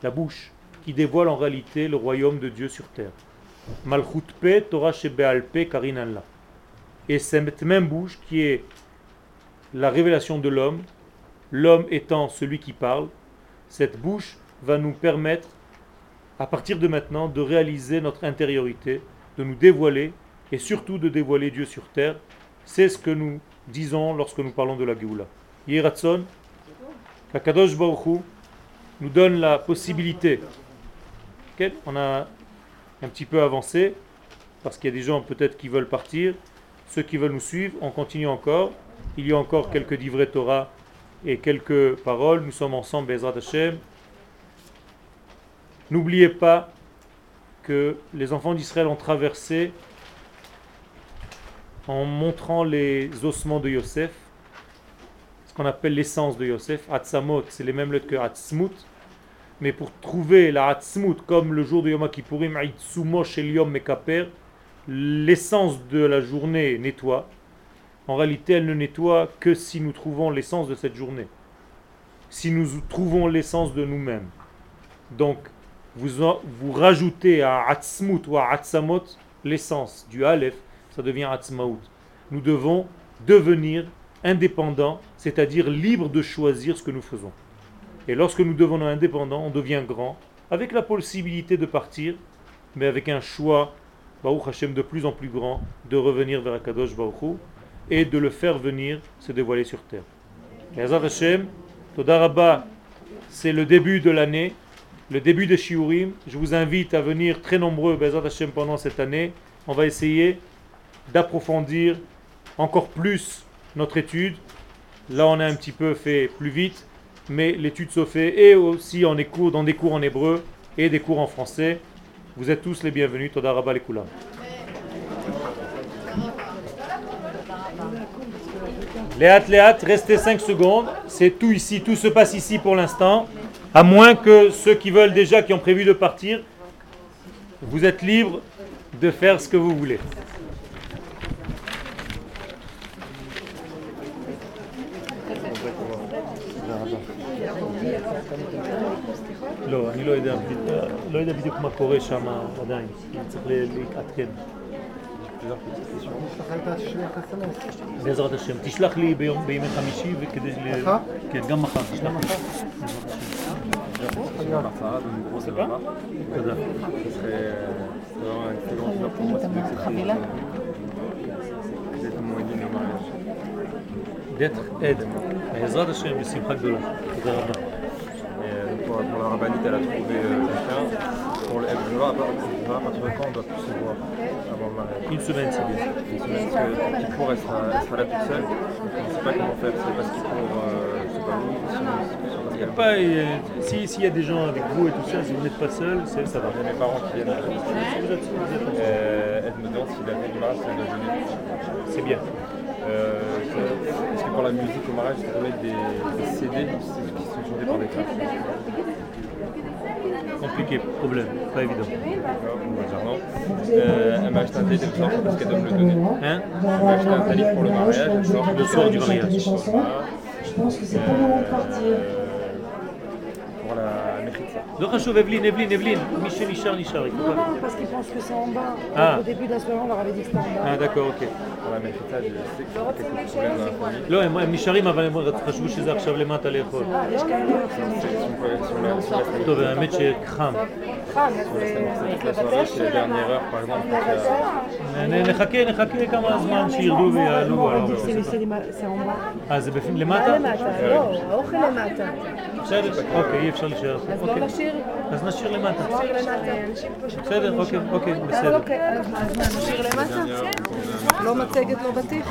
la bouche, qui dévoile en réalité le royaume de Dieu sur terre. Malchut P, Torah Shebeal P, Karinanla. Et cette même bouche qui est la révélation de l'homme, l'homme étant celui qui parle, cette bouche va nous permettre, à partir de maintenant, de réaliser notre intériorité, de nous dévoiler et surtout de dévoiler Dieu sur terre c'est ce que nous disons lorsque nous parlons de la Géoula. Yeratson, Kakadosh Baruch nous donne la possibilité. On a un petit peu avancé, parce qu'il y a des gens peut-être qui veulent partir. Ceux qui veulent nous suivre, on continue encore. Il y a encore quelques livrets Torah et quelques paroles. Nous sommes ensemble, Bezrat Hashem. N'oubliez pas que les enfants d'Israël ont traversé en montrant les ossements de Yosef, ce qu'on appelle l'essence de Yosef. Atzamot, c'est les mêmes lettres que Atzmut. Mais pour trouver la Atzmut, comme le jour de Yom Kippourim, Shel Yom Mekaper, l'essence de la journée nettoie. En réalité, elle ne nettoie que si nous trouvons l'essence de cette journée. Si nous trouvons l'essence de nous-mêmes. Donc, vous, vous rajoutez à Atzmut ou à Atzamot l'essence du Aleph ça devient Atzmaout. Nous devons devenir indépendants, c'est-à-dire libres de choisir ce que nous faisons. Et lorsque nous devenons indépendants, on devient grand, avec la possibilité de partir, mais avec un choix, Baruch Hashem, de plus en plus grand, de revenir vers Akadosh Baruch et de le faire venir se dévoiler sur terre. Hazar Hashem, Todarabba, c'est le début de l'année, le début de Shiurim. Je vous invite à venir très nombreux, Bezat Hashem, pendant cette année. On va essayer d'approfondir encore plus notre étude. Là, on a un petit peu fait plus vite, mais l'étude se fait et aussi en cours, dans des cours en hébreu et des cours en français. Vous êtes tous les bienvenus. Toda rabba les koulam. Léat, Léat, restez 5 secondes. C'est tout ici, tout se passe ici pour l'instant. À moins que ceux qui veulent déjà, qui ont prévu de partir, vous êtes libres de faire ce que vous voulez. לא, אני לא יודע, לא יודע בדיוק מה קורה שם עדיין, צריך להתעדכן. בעזרת השם. תשלח לי ביום, בימי חמישי וכדי... מחר? כן, גם מחר. תשלח מחר. תודה. d'être aide. בעזרת השם, בשמחה גדולה. תודה רבה. Pour, pour la rabbinite, elle a trouvé quelqu'un. Pour le à quand on doit se voir avant le mariage Une semaine, c'est bien. Une semaine, parce que Kippour, elle sera, elle sera là toute seule. On ne sait pas comment faire. C'est pas pas parce qu'elle Pas, euh, si s'il y a des gens avec vous et tout ça, si vous n'êtes pas seul, c'est- ça va. Il y a mes parents qui viennent. Euh, elle me demande si la veille du mariage, c'est déjeuner. C'est bien. Euh, Est-ce que pour la musique au mariage, mettre des, des CD qui sont chantés par des Compliqué, problème, pas évident. D'accord. Euh, elle m'a acheté un téléphone parce qu'elle doit me le donner. Hein Elle m'a acheté un talis pour le mariage, elle sort Le soir du mariage. Je pense que c'est pas le moment de partir. לא חשוב, אבלין, אבלין, אבלין, מי שנשאר, נשאר. לא, לא, parce qu'ils pensent que אה. en bas. הרבי Au début de la soirée, on leur avait dit que c'était en bas. Ah, d'accord, ok. לא, הם נשארים, אבל הם חשבו שזה עכשיו למטה לאכול. טוב, האמת שחם. חם, אז נחכה, נחכה כמה זמן שירדו ויעלו. אה, זה למטה? לא, האוכל למטה. בסדר, אוקיי, אי אפשר להישאר. אז לא נשאיר. נשאיר, אז נשאיר למטה. נשאיר למטה. אנשים פשוט... בסדר, אוקיי, אוקיי, אז בסדר. אוקיי, אז מה, אז מה, נשאיר למטה? לא מצגת, לא בטיח?